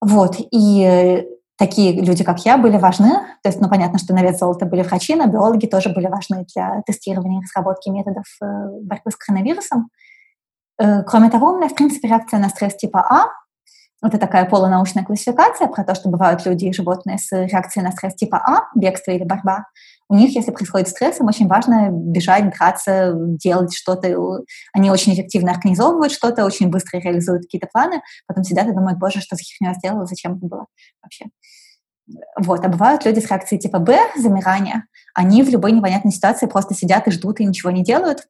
Вот, и такие люди, как я, были важны. То есть, ну, понятно, что на вес золота были врачи, но биологи тоже были важны для тестирования и разработки методов э, борьбы с коронавирусом. Э, кроме того, у меня, в принципе, реакция на стресс типа А. Это такая полунаучная классификация про то, что бывают люди и животные с реакцией на стресс типа А, бегство или борьба. У них, если происходит стресс, им очень важно бежать, драться, делать что-то. Они очень эффективно организовывают что-то, очень быстро реализуют какие-то планы, потом сидят и думают, боже, что за херню я сделала, зачем это было вообще. Вот. А бывают люди с реакцией типа Б, замирания, они в любой непонятной ситуации просто сидят и ждут и ничего не делают,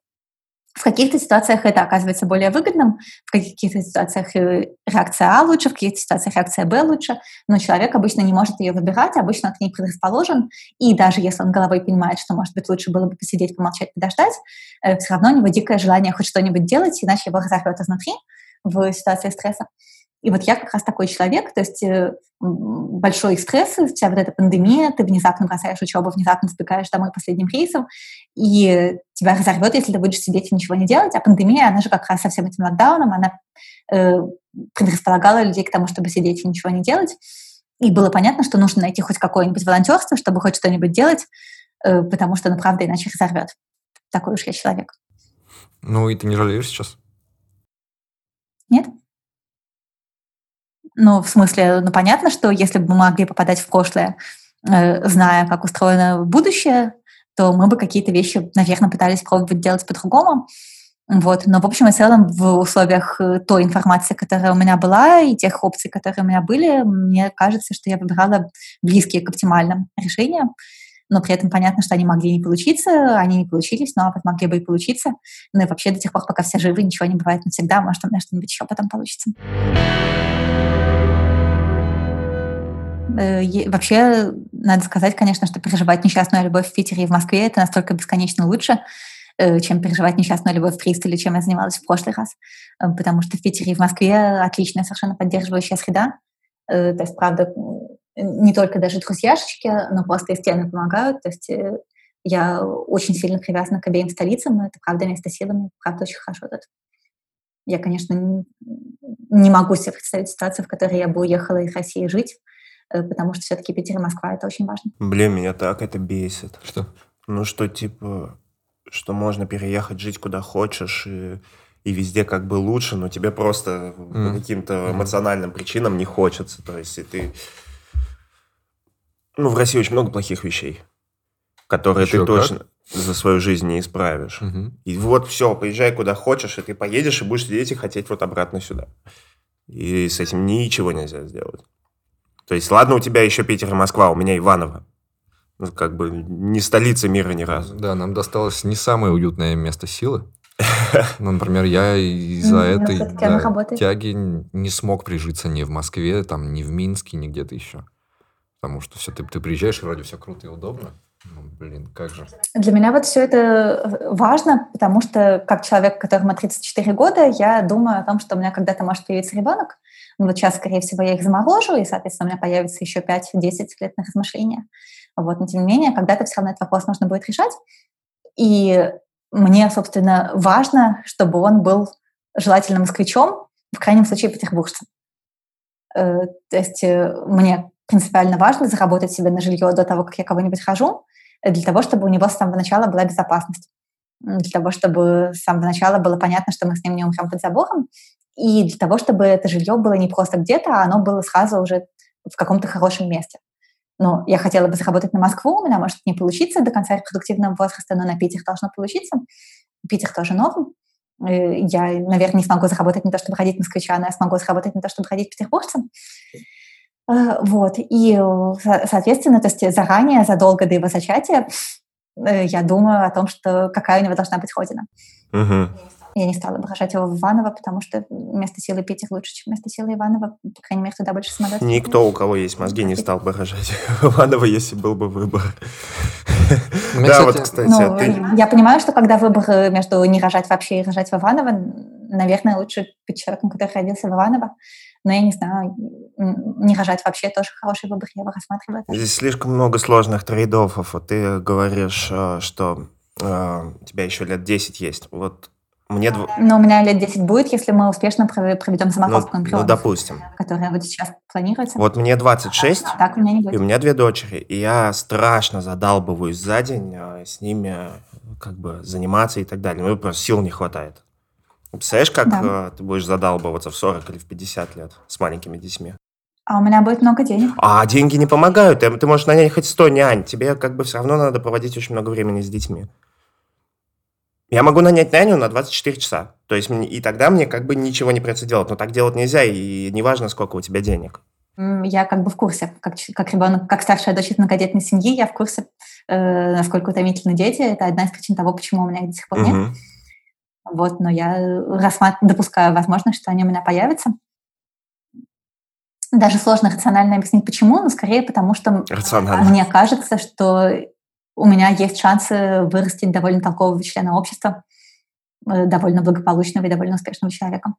в каких-то ситуациях это оказывается более выгодным, в каких-то ситуациях э, реакция А лучше, в каких-то ситуациях реакция Б лучше, но человек обычно не может ее выбирать, обычно к ней предрасположен, и даже если он головой понимает, что, может быть, лучше было бы посидеть, помолчать, подождать, э, все равно у него дикое желание хоть что-нибудь делать, иначе его разорвет изнутри в ситуации стресса. И вот я как раз такой человек, то есть э, большой стресс, вся вот эта пандемия, ты внезапно бросаешь учебу, внезапно сбегаешь домой последним рейсом, и тебя разорвет, если ты будешь сидеть и ничего не делать. А пандемия, она же как раз со всем этим локдауном, она э, предрасполагала людей к тому, чтобы сидеть и ничего не делать. И было понятно, что нужно найти хоть какое-нибудь волонтерство, чтобы хоть что-нибудь делать, э, потому что, ну, правда, иначе разорвет. Такой уж я человек. Ну, и ты не жалеешь сейчас? Нет. Ну, в смысле, ну, понятно, что если бы мы могли попадать в прошлое, э, зная, как устроено будущее, то мы бы какие-то вещи, наверное, пытались пробовать делать по-другому. Вот. Но, в общем и целом, в условиях э, той информации, которая у меня была, и тех опций, которые у меня были, мне кажется, что я выбирала близкие к оптимальным решениям. Но при этом понятно, что они могли не получиться, они не получились, но могли бы и получиться. Ну и вообще до тех пор, пока все живы, ничего не бывает навсегда, может, у меня что-нибудь еще потом получится. Э, вообще, надо сказать, конечно, что переживать несчастную любовь в Питере и в Москве — это настолько бесконечно лучше, э, чем переживать несчастную любовь в Бристоле, чем я занималась в прошлый раз. Э, потому что в Питере и в Москве отличная совершенно поддерживающая среда. То есть, правда, не только даже друзьяшечки, но просто и стены помогают. То есть я очень сильно привязана к обеим столицам, но это правда место силы, мне правда очень хорошо тут. Я, конечно, не могу себе представить ситуацию, в которой я бы уехала из России жить, Э, потому что все-таки Питер и Москва это очень важно. Блин, меня так это бесит. Что? Ну, что типа, что можно переехать жить куда хочешь и, и везде как бы лучше, но тебе просто mm. по каким-то эмоциональным причинам не хочется. То есть и ты... Ну, в России очень много плохих вещей, которые Еще ты как? точно за свою жизнь не исправишь. Угу. И вот все, поезжай куда хочешь, и ты поедешь, и будешь сидеть и хотеть вот обратно сюда. И с этим ничего нельзя сделать. То есть, ладно, у тебя еще Питер и Москва, у меня Иваново. Ну, как бы не столица мира ни разу. Да, нам досталось не самое уютное место силы. Ну, например, я из-за этой тяги не смог прижиться ни в Москве, там, ни в Минске, ни где-то еще. Потому что все, ты, ты приезжаешь, и вроде все круто и удобно. Ну, блин, как же. Для меня вот все это важно, потому что как человек, которому 34 года, я думаю о том, что у меня когда-то может появиться ребенок, ну, вот сейчас, скорее всего, я их заморожу, и, соответственно, у меня появится еще 5-10 лет на размышления. Вот, но тем не менее, когда-то все равно этот вопрос нужно будет решать. И мне, собственно, важно, чтобы он был желательно москвичом, в крайнем случае петербуржцем. Э, то есть э, мне принципиально важно заработать себе на жилье до того, как я кого-нибудь хожу, для того, чтобы у него с самого начала была безопасность для того, чтобы с самого начала было понятно, что мы с ним не умрем под забором, и для того, чтобы это жилье было не просто где-то, а оно было сразу уже в каком-то хорошем месте. Ну, я хотела бы заработать на Москву, у меня может не получиться до конца репродуктивного возраста, но на Питер должно получиться. Питер тоже новым. Э, я, наверное, не смогу заработать не то, чтобы ходить москвича, но я смогу заработать не то, чтобы ходить петербуржцем. Э, вот. И, соответственно, то есть заранее, задолго до его зачатия, я думаю о том, что какая у него должна быть родина. Угу. Я не стала бы рожать его в Иваново, потому что место силы Питер лучше, чем место силы Иваново. По крайней мере, туда больше самолетов. Никто, у кого есть мозги, не стал бы рожать в Иваново, если был бы выбор. Да, вот, кстати. Ну, я понимаю, что когда выбор между не рожать вообще и рожать в Иваново, наверное, лучше быть человеком, который родился в Иваново. Но я не знаю, не рожать вообще тоже хороший выбор, я его рассматриваю. Здесь слишком много сложных трейдофов. Вот ты говоришь, э, что э, у тебя еще лет 10 есть. Вот мне. Но у меня лет 10 будет, если мы успешно проведем самоходку ну, ну, допустим. Которая вот сейчас планируется. Вот мне 26, так, у меня не будет. и у меня две дочери, и я страшно задалбываюсь за день а с ними как бы заниматься и так далее. Ну, просто сил не хватает. Представляешь, как да. Э, ты будешь задалбываться в 40 или в 50 лет с маленькими детьми? А у меня будет много денег. А деньги не помогают. Ты, ты можешь нанять хоть 100 нянь. Тебе как бы все равно надо проводить очень много времени с детьми. Я могу нанять няню на 24 часа. То есть и тогда мне как бы ничего не придется делать. Но так делать нельзя, и неважно, сколько у тебя денег. Я как бы в курсе, как, как ребенок, как старшая дочь из многодетной семьи, я в курсе, э, насколько утомительны дети. Это одна из причин того, почему у меня их до сих пор нет. Угу. Вот, но я рассмат... допускаю возможность, что они у меня появятся. Даже сложно рационально объяснить, почему, но скорее потому, что мне кажется, что у меня есть шансы вырастить довольно толкового члена общества, э, довольно благополучного и довольно успешного человека,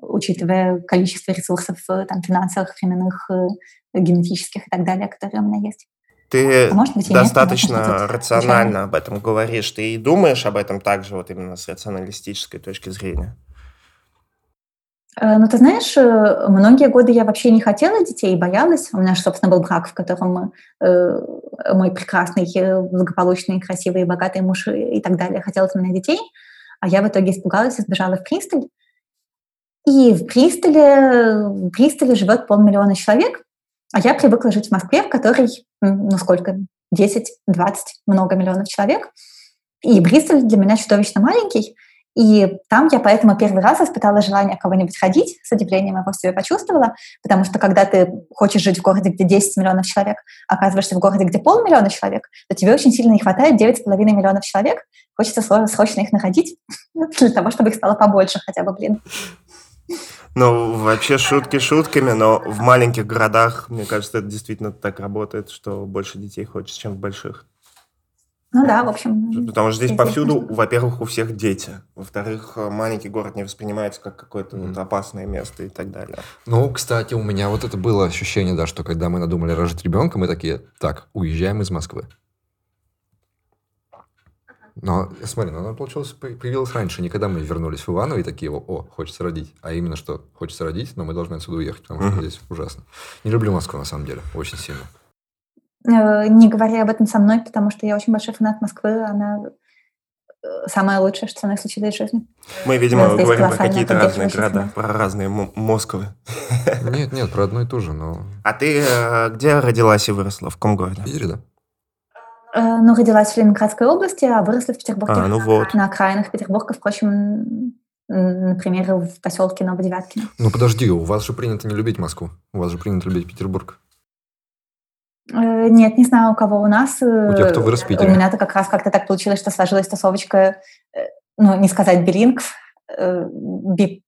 учитывая количество ресурсов э, там, финансовых, временных, э, генетических и так далее, которые у меня есть. Ты а быть, достаточно нет, рационально случайно. об этом говоришь. Ты и думаешь об этом также, вот именно с рационалистической точки зрения. Э, ну, ты знаешь, э, многие годы я вообще не хотела детей, боялась. У меня же, собственно, был брак, в котором э, мой прекрасный, благополучный, красивый, богатый муж и так далее хотел от меня детей. А я в итоге испугалась и сбежала в Пристоль. И в Пристоле, в Пристоле живет полмиллиона человек, а я привыкла жить в Москве, в которой, ну сколько, 10, 20, много миллионов человек. И Бристоль для меня чудовищно маленький. И там я поэтому первый раз испытала желание кого-нибудь ходить, с удивлением его в себе почувствовала, потому что когда ты хочешь жить в городе, где 10 миллионов человек, оказываешься в городе, где полмиллиона человек, то тебе очень сильно не хватает 9,5 миллионов человек, хочется срочно их находить для того, чтобы их стало побольше хотя бы, блин. Ну, вообще шутки шутками, но в маленьких городах, мне кажется, это действительно так работает, что больше детей хочется, чем в больших. Ну да, в общем. Потому что здесь повсюду, во-первых, у всех дети. Во-вторых, маленький город не воспринимается как какое-то mm. вот опасное место и так далее. Ну, кстати, у меня вот это было ощущение, да, что когда мы надумали рожать ребенка, мы такие, так, уезжаем из Москвы. Но, смотри, ну, она, получилось, появилась раньше, не когда мы вернулись в Иваново и такие, о, хочется родить, а именно что, хочется родить, но мы должны отсюда уехать, потому что здесь ужасно. Не люблю Москву, на самом деле, очень сильно. Э, не говори об этом со мной, потому что я очень большой фанат Москвы. Она э, самое лучшее, что со мной случилось в жизни. Мы, видимо, говорим про какие-то разные города, про разные Москвы. Нет, нет, про одно и то же, но... А ты э, где родилась и выросла? В каком городе? В Питере, да. Ну, родилась в Ленинградской области, а выросла в Петербурге. А, ну вот. На окраинах Петербурга, впрочем, например, в поселке Новодевяткино. Ну, подожди, у вас же принято не любить Москву. У вас же принято любить Петербург. Э, нет, не знаю, у кого у нас. У тех, кто вырос в Питере. У меня-то как раз как-то так получилось, что сложилась тусовочка, э, ну, не сказать билингв, э, бип,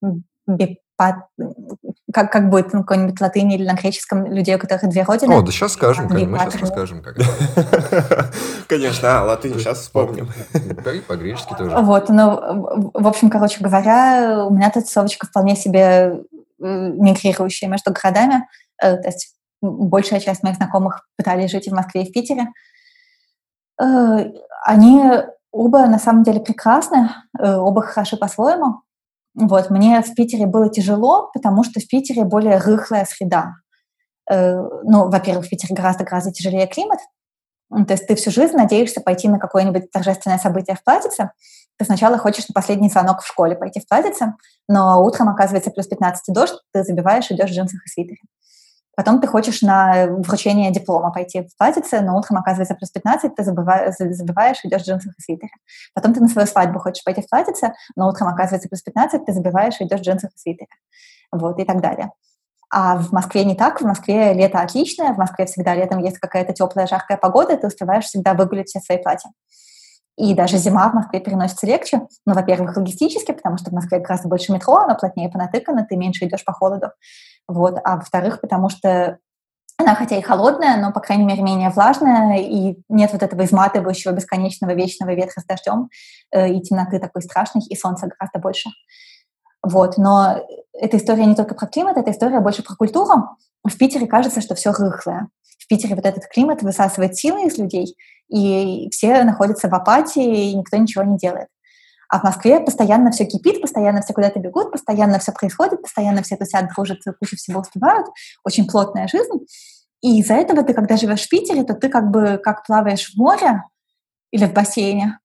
бипат, как, как будет на какой-нибудь латыни или на греческом людей, у которых две родины. О, да сейчас скажем, как, мы сейчас расскажем, как. Конечно, а, латынь сейчас вспомним. По-гречески тоже. Вот, ну, в общем, короче говоря, у меня тусовочка вполне себе мигрирующая между городами, то есть большая часть моих знакомых пытались жить и в Москве, и в Питере. Э, они оба на самом деле прекрасны, э, оба хороши по-своему. Вот, мне в Питере было тяжело, потому что в Питере более рыхлая среда. Э, ну, во-первых, в Питере гораздо-гораздо тяжелее климат. То есть ты всю жизнь надеешься пойти на какое-нибудь торжественное событие в платьице. Ты сначала хочешь на последний звонок в школе пойти в платьице, но утром оказывается плюс 15 дождь, ты забиваешь, идешь в джинсах и свитере. Потом ты хочешь на вручение диплома пойти в платьице, но утром оказывается плюс 15, ты забываешь, забиваешь, идешь в джинсах и свитере. Потом ты на свою свадьбу хочешь пойти в платьице, но утром оказывается плюс 15, ты забиваешь, идешь в джинсах и свитере. Вот, и так далее. А в Москве не так. В Москве лето отличное, в Москве всегда летом есть какая-то теплая, жаркая погода, ты успеваешь всегда выгулить все свои платья. И даже зима в Москве переносится легче. Ну, во-первых, логистически, потому что в Москве гораздо больше метро, оно плотнее понатыкано, ты меньше идешь по холоду. Вот. А во-вторых, потому что она хотя и холодная, но, по крайней мере, менее влажная, и нет вот этого изматывающего бесконечного вечного ветра с дождем, э, и темноты такой страшной, и солнца гораздо больше. Вот. Но эта история не только про климат, эта история больше про культуру. В Питере кажется, что все рыхлое. В Питере вот этот климат высасывает силы из людей, и все находятся в апатии, и никто ничего не делает. А в Москве постоянно все кипит, постоянно все куда-то бегут, постоянно все происходит, постоянно все тусят, дружат, кучу всего успевают. Очень плотная жизнь. И из-за этого ты, когда живешь в Питере, то ты как бы как плаваешь в море или в бассейне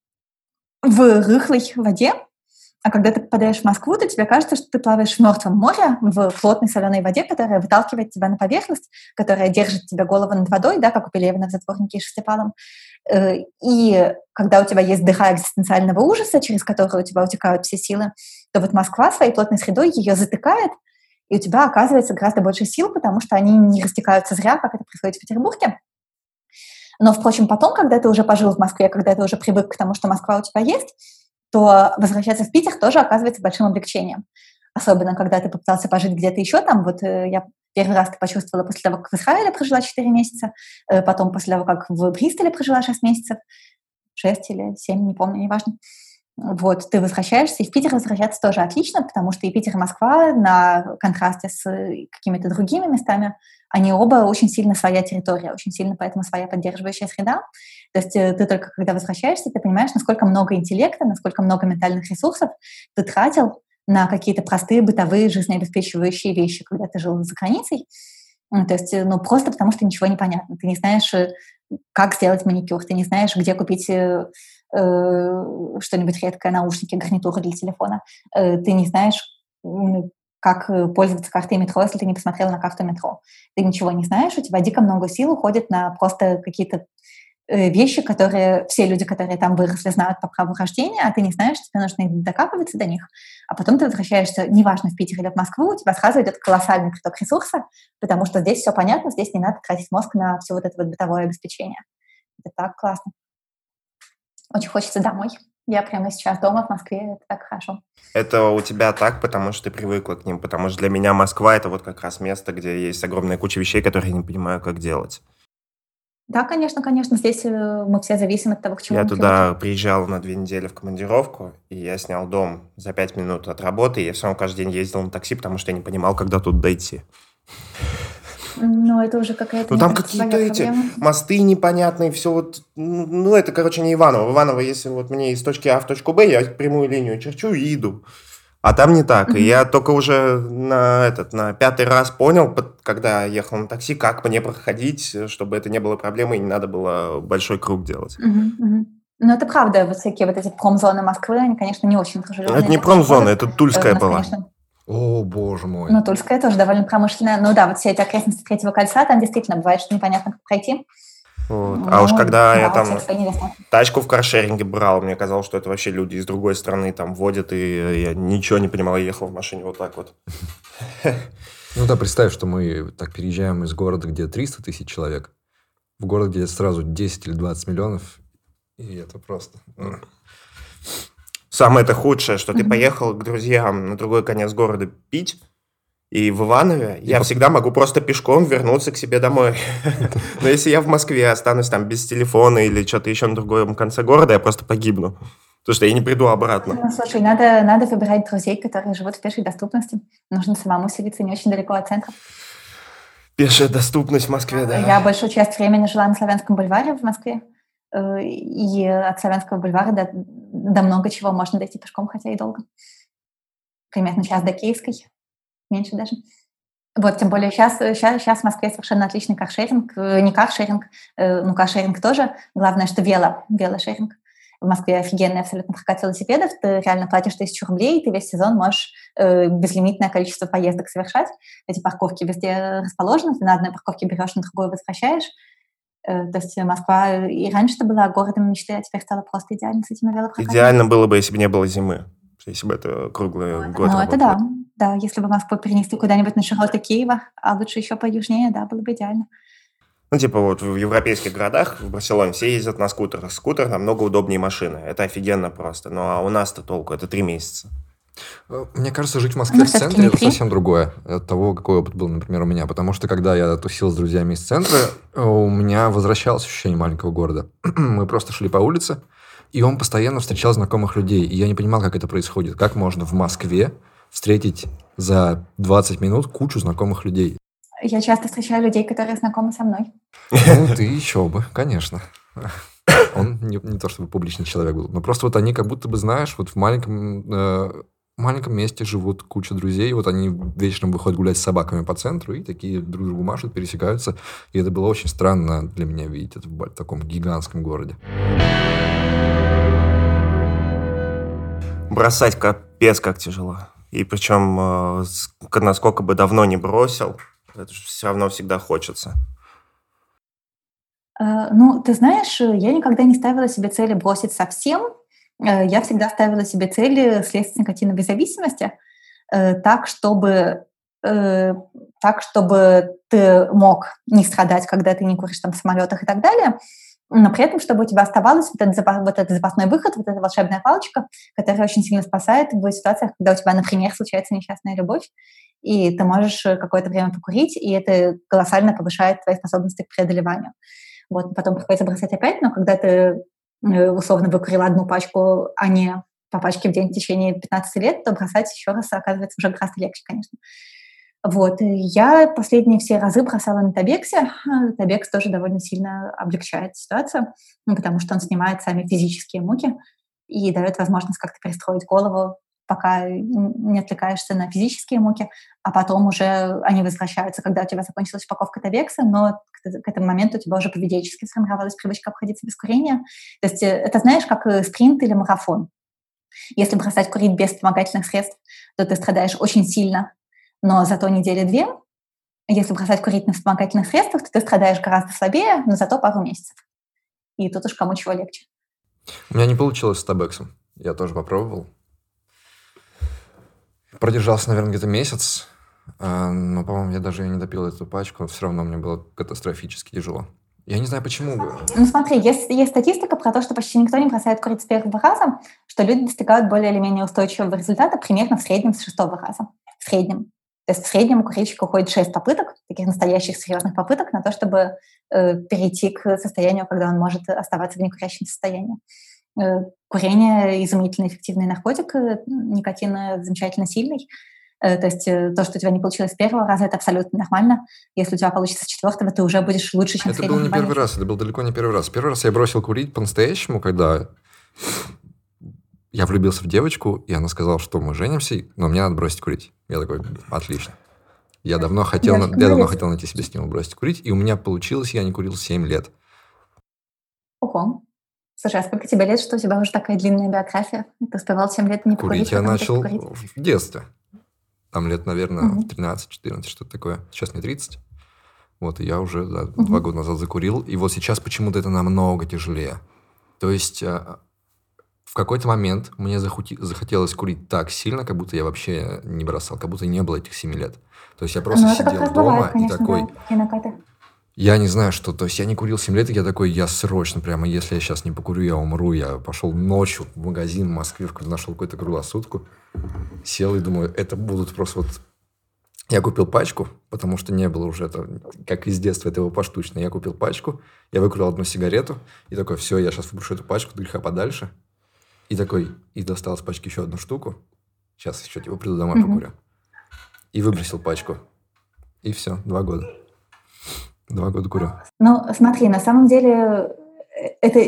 в рыхлой воде, а когда ты попадаешь в Москву, то тебе кажется, что ты плаваешь в мертвом море, в плотной соленой воде, которая выталкивает тебя на поверхность, которая держит тебя голову над водой, да, как у Пелевина в «Затворнике и Шестипалом. Э, и когда у тебя есть дыха экзистенциального ужаса, через который у тебя утекают все силы, то вот Москва своей плотной средой ее затыкает, и у тебя оказывается гораздо больше сил, потому что они не растекаются зря, как это происходит в Петербурге. Но, впрочем, потом, когда ты уже пожил в Москве, когда ты уже привык к тому, что Москва у тебя есть, то возвращаться в Питер тоже оказывается большим облегчением. Особенно, когда ты попытался пожить где-то еще там. Вот э, я первый раз это почувствовала после того, как в Израиле прожила 4 месяца, э, потом после того, как в Бристоле прожила 6 месяцев, 6 или 7, не помню, неважно. Вот, ты возвращаешься, и в Питер возвращаться тоже отлично, потому что и Питер, и Москва на контрасте с какими-то другими местами, они оба очень сильно своя территория, очень сильно поэтому своя поддерживающая среда. То есть э, ты только когда возвращаешься, ты понимаешь, насколько много интеллекта, насколько много ментальных ресурсов ты тратил на какие-то простые бытовые жизнеобеспечивающие вещи, когда ты жил за границей. То есть, э, ну, просто потому что ничего не понятно. Ты не знаешь, э, как сделать маникюр, ты не знаешь, где купить э, что-нибудь редкое, наушники, гарнитуры для телефона. Э, ты не знаешь, как пользоваться картой метро, если ты не посмотрел на карту метро. Ты ничего не знаешь, у тебя дико много сил уходит на просто какие-то Э, вещи, которые все люди, которые там выросли, знают по праву рождения, а ты не знаешь, тебе нужно докапываться до них. А потом ты возвращаешься, неважно, в Питер или в Москву, у тебя сразу идет колоссальный приток ресурса, потому что здесь все понятно, здесь не надо тратить мозг на все вот это вот бытовое обеспечение. Это так классно. Очень хочется домой. Я прямо сейчас дома в Москве, это так хорошо. Это у тебя так, потому что ты привыкла к ним, потому что для меня Москва это вот как раз место, где есть огромная куча вещей, которые я не понимаю, как делать. Да, конечно, конечно. Здесь э, мы все зависим от того, к чему Я туда привыкли. приезжал на две недели в командировку, и я снял дом за пять минут от работы, и я все равно каждый день ездил на такси, потому что я не понимал, когда тут дойти. Ну, это уже какая-то... Ну, там какие-то эти проблема. мосты непонятные, все вот... Ну, ну, это, короче, не Иваново. Иваново, если вот мне из точки А в точку Б, я прямую линию черчу и иду. А там не так. Mm-hmm. И я только уже на этот на пятый раз понял, когда ехал на такси, как мне проходить, чтобы это не было проблемой и не надо было большой круг делать. Mm-hmm. Ну, это правда, вот всякие вот эти промзоны Москвы, они, конечно, не очень дружелюбные. Это не промзона, это Тульская была. Конечно... О, боже мой. Ну, Тульская тоже довольно промышленная. Ну да, вот все эти окрестности Третьего кольца, там действительно бывает, что непонятно, как пройти. Вот. Ну, а уж когда да, я там тачку в каршеринге брал, мне казалось, что это вообще люди из другой страны там водят, и я ничего не понимал, я ехал в машине вот так вот. Ну да, представь, что мы так переезжаем из города, где 300 тысяч человек, в город, где сразу 10 или 20 миллионов, и это просто... Самое это худшее, что ты поехал к друзьям на другой конец города пить, и в Иванове и я по... всегда могу просто пешком вернуться к себе домой. Но если я в Москве останусь там без телефона или что-то еще на другом конце города, я просто погибну. Потому что я не приду обратно. Ну, слушай, надо, надо выбирать друзей, которые живут в пешей доступности. Нужно самому селиться не очень далеко от центра. Пешая доступность в Москве, да. Я большую часть времени жила на Славянском бульваре в Москве. Э, и от Славянского бульвара до, до много чего можно дойти пешком, хотя и долго. Примерно час до Киевской меньше даже. Вот, тем более сейчас, сейчас, сейчас в Москве совершенно отличный каршеринг, э, не каршеринг, э, ну, каршеринг тоже, главное, что вело, велошеринг. В Москве офигенный абсолютно прокат велосипедов, ты реально платишь тысячу рублей, и ты весь сезон можешь э, безлимитное количество поездок совершать. Эти парковки везде расположены, ты на одной парковке берешь, на другую возвращаешь. Э, то есть Москва и раньше-то была городом мечты, а теперь стала просто идеально с этими велопрокатами. Идеально было бы, если бы не было зимы, если бы это круглый ну, год Ну, это да. да, если бы Москву перенесли куда-нибудь на широты Киева, а лучше еще по южнее, да, было бы идеально. Ну, типа вот в европейских городах, в Барселоне, все ездят на скутерах. Скутер намного удобнее машины. Это офигенно просто. Ну, а у нас-то толку, это три месяца. Э, мне кажется, жить в Москве ну, в центре это совсем другое от того, какой опыт был, например, у меня. Потому что когда я тусил с друзьями из центра, у меня возвращалось ощущение маленького города. Мы просто шли по улице, и он постоянно встречал знакомых людей. И я не понимал, как это происходит. Как можно в Москве встретить за 20 минут кучу знакомых людей? Я часто встречаю людей, которые знакомы со мной. Ну, ты еще бы, конечно. Он не, не то чтобы публичный человек был, но просто вот они как будто бы, знаешь, вот в маленьком э, маленьком месте живут куча друзей, вот они вечером выходят гулять с собаками по центру и такие друг другу машут, пересекаются. И это было очень странно для меня видеть это в таком гигантском городе. Бросать капец как тяжело. И причем, э, насколько бы давно не бросил, это же все равно всегда хочется. Э, ну, ты знаешь, я никогда не ставила себе цели бросить совсем, Э, я всегда ставила себе цели слезть с никотиновой зависимости э, так, чтобы э, так, чтобы ты мог не страдать, когда ты не куришь там в самолетах и так далее, но при этом, чтобы у тебя оставалось вот этот, запас, вот этот запасной выход, вот эта волшебная палочка, которая очень сильно спасает в ситуациях, когда у тебя, например, случается несчастная любовь, и ты можешь какое-то время покурить, и это колоссально повышает твои способности к преодолеванию. Вот, потом приходится бросать опять, но когда ты Э, условно выкурила одну пачку, а не по пачке в день в течение 15 лет, то бросать еще раз оказывается уже гораздо легче, конечно. Вот. Я последние все разы бросала на Табексе. Табекс тоже довольно сильно облегчает ситуацию, ну, потому что он снимает сами физические муки и дает возможность как-то перестроить голову пока не отвлекаешься на физические муки, а потом уже они возвращаются, когда у тебя закончилась упаковка Тавекса, но к этому моменту у тебя уже поведенчески сформировалась привычка обходиться без курения. То есть э, это знаешь, как э, спринт или марафон. Если бросать курить без вспомогательных средств, то ты страдаешь очень сильно, но зато недели две. Если бросать курить на вспомогательных средствах, то ты страдаешь гораздо слабее, но зато пару месяцев. И тут уж кому чего легче. У меня не получилось с табексом. Я тоже попробовал. Продержался, наверное, где-то месяц, а, но, по-моему, я даже не допил эту пачку, все равно мне было катастрофически тяжело. Я не знаю, почему. Ну, смотри, есть, есть статистика про то, что почти никто не бросает курить с первого раза, что люди достигают более или менее устойчивого результата примерно в среднем с шестого раза. В среднем. То есть в среднем у курильщика уходит шесть попыток, таких настоящих серьезных попыток, на то, чтобы э, перейти к состоянию, когда он может оставаться в некурящем состоянии. Э, курение – изумительно эффективный наркотик, э, никотин замечательно сильный. Э, то есть то, что у тебя не получилось с первого раза, это абсолютно нормально. Если у тебя получится с четвертого, ты уже будешь лучше, чем Это был не первый раз, это был далеко не первый раз. Первый раз я бросил курить по-настоящему, когда я влюбился в девочку, и она сказала, что мы женимся, но мне надо бросить курить. Я такой, отлично. Я давно хотел, я, я давно хотел найти себе стимул бросить курить, и у меня получилось, я не курил 7 лет. Ого. Слушай, а сколько тебе лет, что у тебя уже такая длинная биография? Ты успевал 7 лет не курить? Курить я начал в детстве. Там лет, наверное, угу. 13-14, что-то такое. Сейчас мне 30. Вот, и я уже да, угу. два года назад закурил. И вот сейчас почему-то это намного тяжелее. То есть а, в какой-то момент мне захотелось курить так сильно, как будто я вообще не бросал, как будто не было этих 7 лет. То есть я просто ну, сидел дома бывает, конечно, и такой... Да, я не знаю, что... То есть я не курил 7 лет, и я такой, я срочно прямо, если я сейчас не покурю, я умру. Я пошел ночью в магазин в Москве, нашел какую-то круглосутку, сел и думаю, это будут просто вот... Я купил пачку, потому что не было уже это, как из детства, это его поштучно. Я купил пачку, я выкурил одну сигарету, и такой, все, я сейчас выброшу эту пачку, греха подальше. И такой, и достал с пачки еще одну штуку. Сейчас еще типа приду домой, mm-hmm. покурю. И выбросил пачку. И все, два года. Два года курю. Ну, смотри, на самом деле э, это,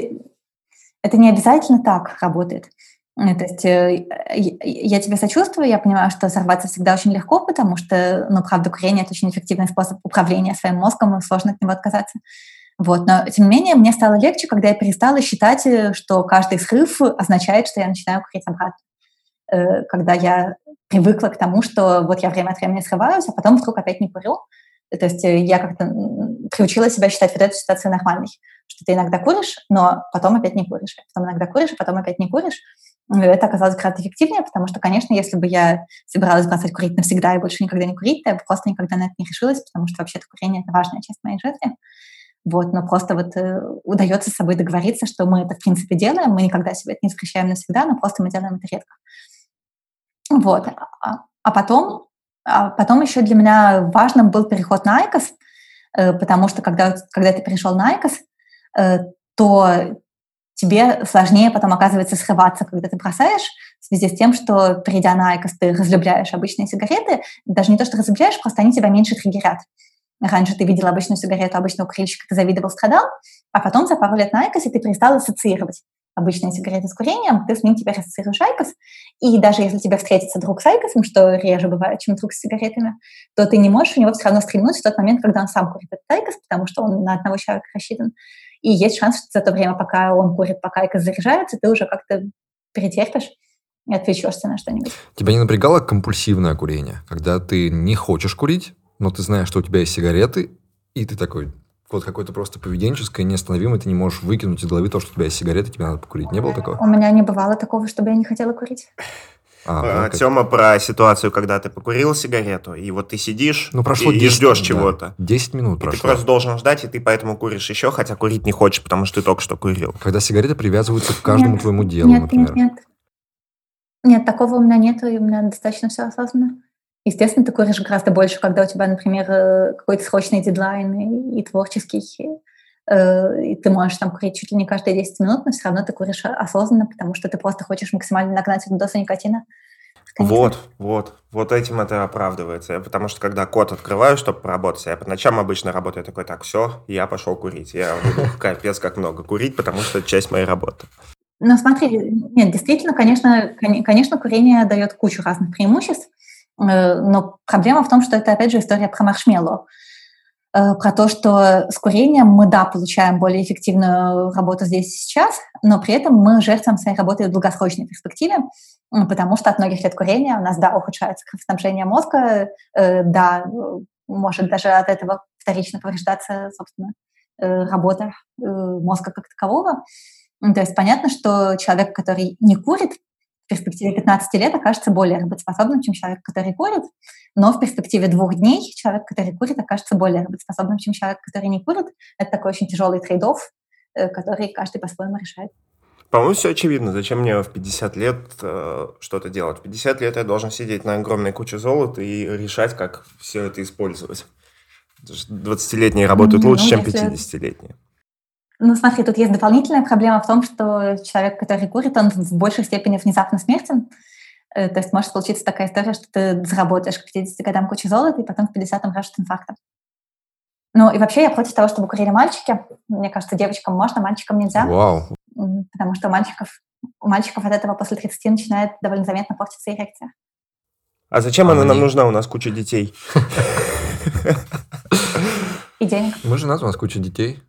это не обязательно так работает. Э, то есть э, я тебе сочувствую, я понимаю, что сорваться всегда очень легко, потому что, ну, правда, курение – это очень эффективный способ управления своим мозгом, и сложно от него отказаться. Вот. Но, тем не менее, мне стало легче, когда я перестала считать, что каждый срыв означает, что я начинаю курить обратно. Когда я привыкла к тому, что вот я время от времени срываюсь, а потом вдруг опять не курю, то есть э, я как-то приучила себя считать вот эту ситуацию нормальной, что ты иногда куришь, но потом опять не куришь, потом иногда куришь, а потом опять не куришь. это оказалось гораздо эффективнее, потому что, конечно, если бы я собиралась бросать курить навсегда и больше никогда не курить, то я бы просто никогда на это не решилась, потому что вообще-то курение – это важная часть моей жизни. Вот, но просто вот э, удается с собой договориться, что мы это, в принципе, делаем, мы никогда себе это не запрещаем навсегда, но просто мы делаем это редко. Вот. А, а потом, а потом еще для меня важным был переход на IQOS, э, потому что когда, когда ты перешел на IQOS, э, то тебе сложнее потом, оказывается, срываться, когда ты бросаешь, в связи с тем, что, перейдя на IQOS, ты разлюбляешь обычные сигареты. Даже не то, что разлюбляешь, просто они тебя меньше триггерят. Раньше ты видел обычную сигарету, обычного курильщика, ты завидовал, страдал, а потом за пару лет на IQOS е ты перестал ассоциировать обычные сигареты с курением, ты с ним теперь ассоциируешь IQOS, и даже если тебе встретится друг с Айкосом, что реже бывает, чем друг с сигаретами, то ты не можешь у него все равно стрельнуть в тот момент, когда он сам курит этот Айкос, потому что он на одного человека рассчитан. И есть шанс, что за то время, пока он курит, пока Айкос заряжается, ты уже как-то перетерпишь и отвлечешься на что-нибудь. Тебя не напрягало компульсивное курение, когда ты не хочешь курить, но ты знаешь, что у тебя есть сигареты, и ты такой, вот какое-то просто поведенческое, неостановимое, ты не можешь выкинуть из головы то, что у тебя есть сигареты, тебе надо покурить. Не было такого? У меня не бывало такого, чтобы я не хотела курить. А, а, Тема про ситуацию, когда ты покурил сигарету, и вот ты сидишь ну, прошло и, 10, и ждешь да, чего-то. 10 минут и прошло. Ты просто должен ждать, и ты поэтому куришь еще, хотя курить не хочешь, потому что ты только что курил. Когда сигареты привязываются к каждому нет, твоему делу, нет, например. Нет, нет. Нет, такого у меня нет, и у меня достаточно все осознанно. Естественно, ты куришь гораздо больше, когда у тебя, например, э, какой-то срочный дедлайн и, и творческий, э, и ты можешь там курить чуть ли не каждые 10 минут, но все равно ты куришь осознанно, потому что ты просто хочешь максимально нагнать эту дозу никотина. Конечно. Вот, вот, вот этим это оправдывается. Я, потому что когда код открываю, чтобы поработать, я по ночам обычно работаю такой, так, все, я пошел курить. Я буду капец как много курить, потому что это часть моей работы. Ну, смотри, нет, действительно, конечно, конечно, курение дает кучу разных преимуществ, Э, но проблема в том, что это, опять же, история про маршмеллоу. Э, про то, что с курением мы, да, получаем более эффективную работу здесь и сейчас, но при этом мы жертвуем своей работой в долгосрочной перспективе, потому что от многих лет курения у нас, да, ухудшается кровоснабжение мозга, э, да, может даже от этого вторично повреждаться, собственно, работа мозга как такового. То есть понятно, что человек, который не курит, в перспективе 15 лет окажется более работоспособным, чем человек, который курит, но в перспективе двух дней человек, который курит, окажется более работоспособным, чем человек, который не курит. Это такой очень тяжелый trade-off, э, который каждый по-своему решает. По-моему, все очевидно. Зачем мне в 50 лет э, что-то делать? В 50 лет я должен сидеть на огромной куче золота и решать, как все это использовать. 20-летние работают ну, лучше, чем 50-летние. Ну, смотри, тут есть дополнительная проблема в том, что человек, который курит, он в большей степени внезапно смертен. Э, то есть может случиться такая история, что ты заработаешь к 50 годам кучу золота, и потом к 50 умрешь от инфаркта. Ну и вообще я против того, чтобы курили мальчики. Мне кажется, девочкам можно, мальчикам нельзя. Вау. Потому что у мальчиков, у мальчиков от этого после 30 начинает довольно заметно портиться эрекция. А зачем а она мне... нам нужна? У нас куча детей. И денег. Мы женаты, у нас куча детей.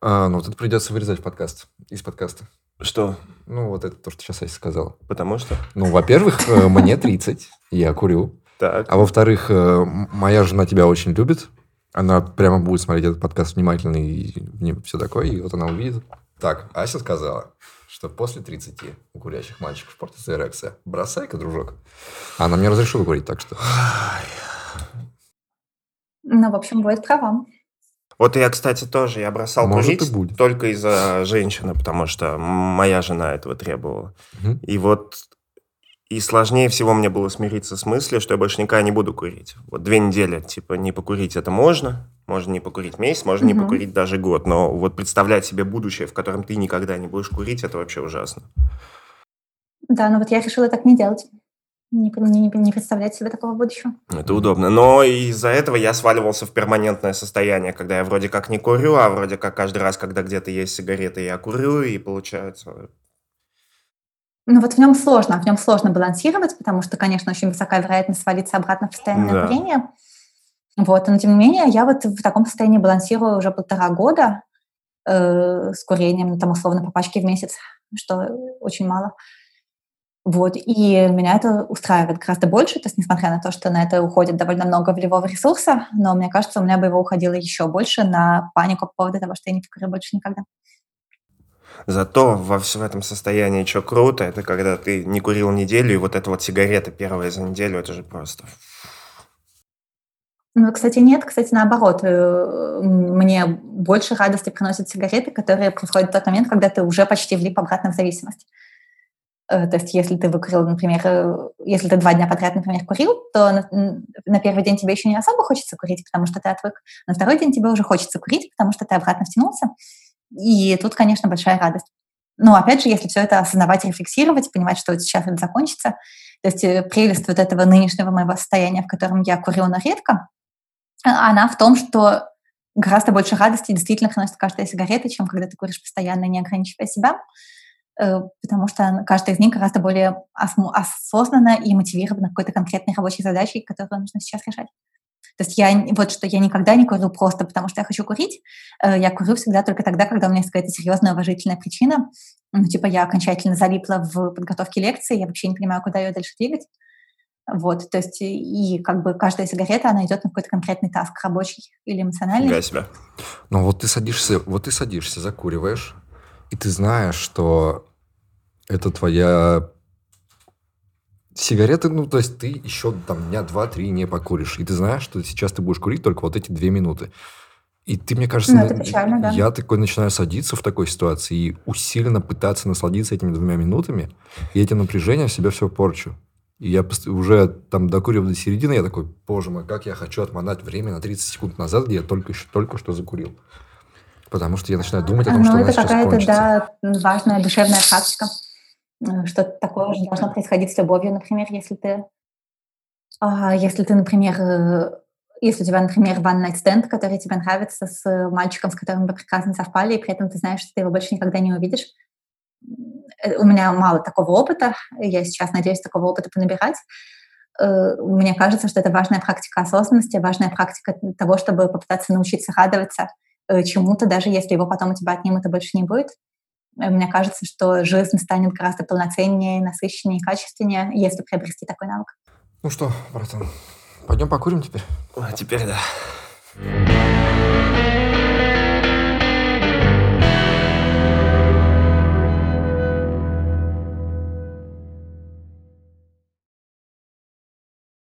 А, ну, вот это придется вырезать в подкаст, из подкаста. Что? Ну, вот это то, что сейчас я сказал. Потому что? Ну, во-первых, э, мне 30, я курю. Так. А во-вторых, э, моя жена тебя очень любит. Она прямо будет смотреть этот подкаст внимательно и все такое, и вот она увидит. Так, Ася сказала, что после 30 у курящих мальчиков портится эрекция. Бросай-ка, дружок. Она мне разрешила курить, так что... Ну, в общем, будет права. Вот я, кстати, тоже, я бросал Может, курить будет. только из-за женщины, потому что моя жена этого требовала. Угу. И вот и сложнее всего мне было смириться с мыслью, что я больше никогда не буду курить. Вот две недели, типа, не покурить это можно, можно не покурить месяц, можно угу. не покурить даже год, но вот представлять себе будущее, в котором ты никогда не будешь курить, это вообще ужасно. Да, но вот я решила так не делать не, не, не представлять себе такого будущего. Это удобно. Но из-за этого я сваливался в перманентное состояние, когда я вроде как не курю, а вроде как каждый раз, когда где-то есть сигареты, я курю, и получается... Ну вот в нем сложно, в нем сложно балансировать, потому что, конечно, очень высокая вероятность свалиться обратно в постоянное да. курение. Вот, но тем не менее, я вот в таком состоянии балансирую уже полтора года э, с курением, ну, там, условно, по пачке в месяц, что очень мало. Вот, и меня это устраивает гораздо больше, то есть несмотря на то, что на это уходит довольно много волевого ресурса, но мне кажется, у меня бы его уходило еще больше на панику по поводу того, что я не покурю больше никогда. Зато во всем этом состоянии, что круто, это когда ты не курил неделю, и вот эта вот сигарета первая за неделю, это же просто... Ну, кстати, нет. Кстати, наоборот. Э, мне больше радости приносят сигареты, которые происходят в тот момент, когда ты уже почти влип обратно в зависимость. Э, то есть если ты выкурил, например, э, если ты два дня подряд, например, курил, то на, на первый день тебе еще не особо хочется курить, потому что ты отвык. На второй день тебе уже хочется курить, потому что ты обратно втянулся. И тут, конечно, большая радость. Но опять же, если все это осознавать рефлексировать, понимать, что сейчас это закончится, то есть э, прелесть вот этого нынешнего моего состояния, в котором я курю, но редко, она в том, что гораздо больше радости действительно приносит каждая сигарета, чем когда ты куришь постоянно, не ограничивая себя. Э, потому что каждая из них гораздо более осознанно и мотивирована какой-то конкретной рабочей задачей, которую нужно сейчас решать. То есть я вот что я никогда не курю просто потому, что я хочу курить. Э, я курю всегда только тогда, когда у меня есть какая-то серьезная уважительная причина. Ну, типа я окончательно залипла в подготовке лекции, я вообще не понимаю, куда ее дальше двигать. Вот, то есть и как бы каждая сигарета, она идет на какой-то конкретный таск, рабочий или эмоциональный. Для себя. Ну вот ты садишься, вот ты садишься, закуриваешь, и ты знаешь, что это твоя сигареты, ну, то есть ты еще там дня два-три не покуришь, и ты знаешь, что сейчас ты будешь курить только вот эти две минуты. И ты, мне кажется, ну, это печально, да. я такой начинаю садиться в такой ситуации и усиленно пытаться насладиться этими двумя минутами, и этим напряжением себя все порчу. И я уже там докурив до середины, я такой, боже мой, как я хочу отмотать время на 30 секунд назад, где я только, только что закурил. Потому что я начинаю думать о том, ну, что это какая-то, да, важная душевная практика. Э, что-то такое же должно происходить с любовью, например, если ты, а, если ты, например, э, если у тебя, например, one night stand, который тебе нравится с мальчиком, с которым вы прекрасно совпали, и при этом ты знаешь, что ты его больше никогда не увидишь. Э, у меня мало такого опыта, я сейчас надеюсь такого опыта понабирать. Мне кажется, что это важная практика осознанности, важная практика того, чтобы попытаться научиться радоваться Э, Э, чему-то, даже если его потом у тебя отнимут и больше не будет. Э, мне кажется, что жизнь станет гораздо полноценнее, насыщеннее и качественнее, если приобрести такой навык. Ну что, братан, пойдем покурим теперь? А теперь да.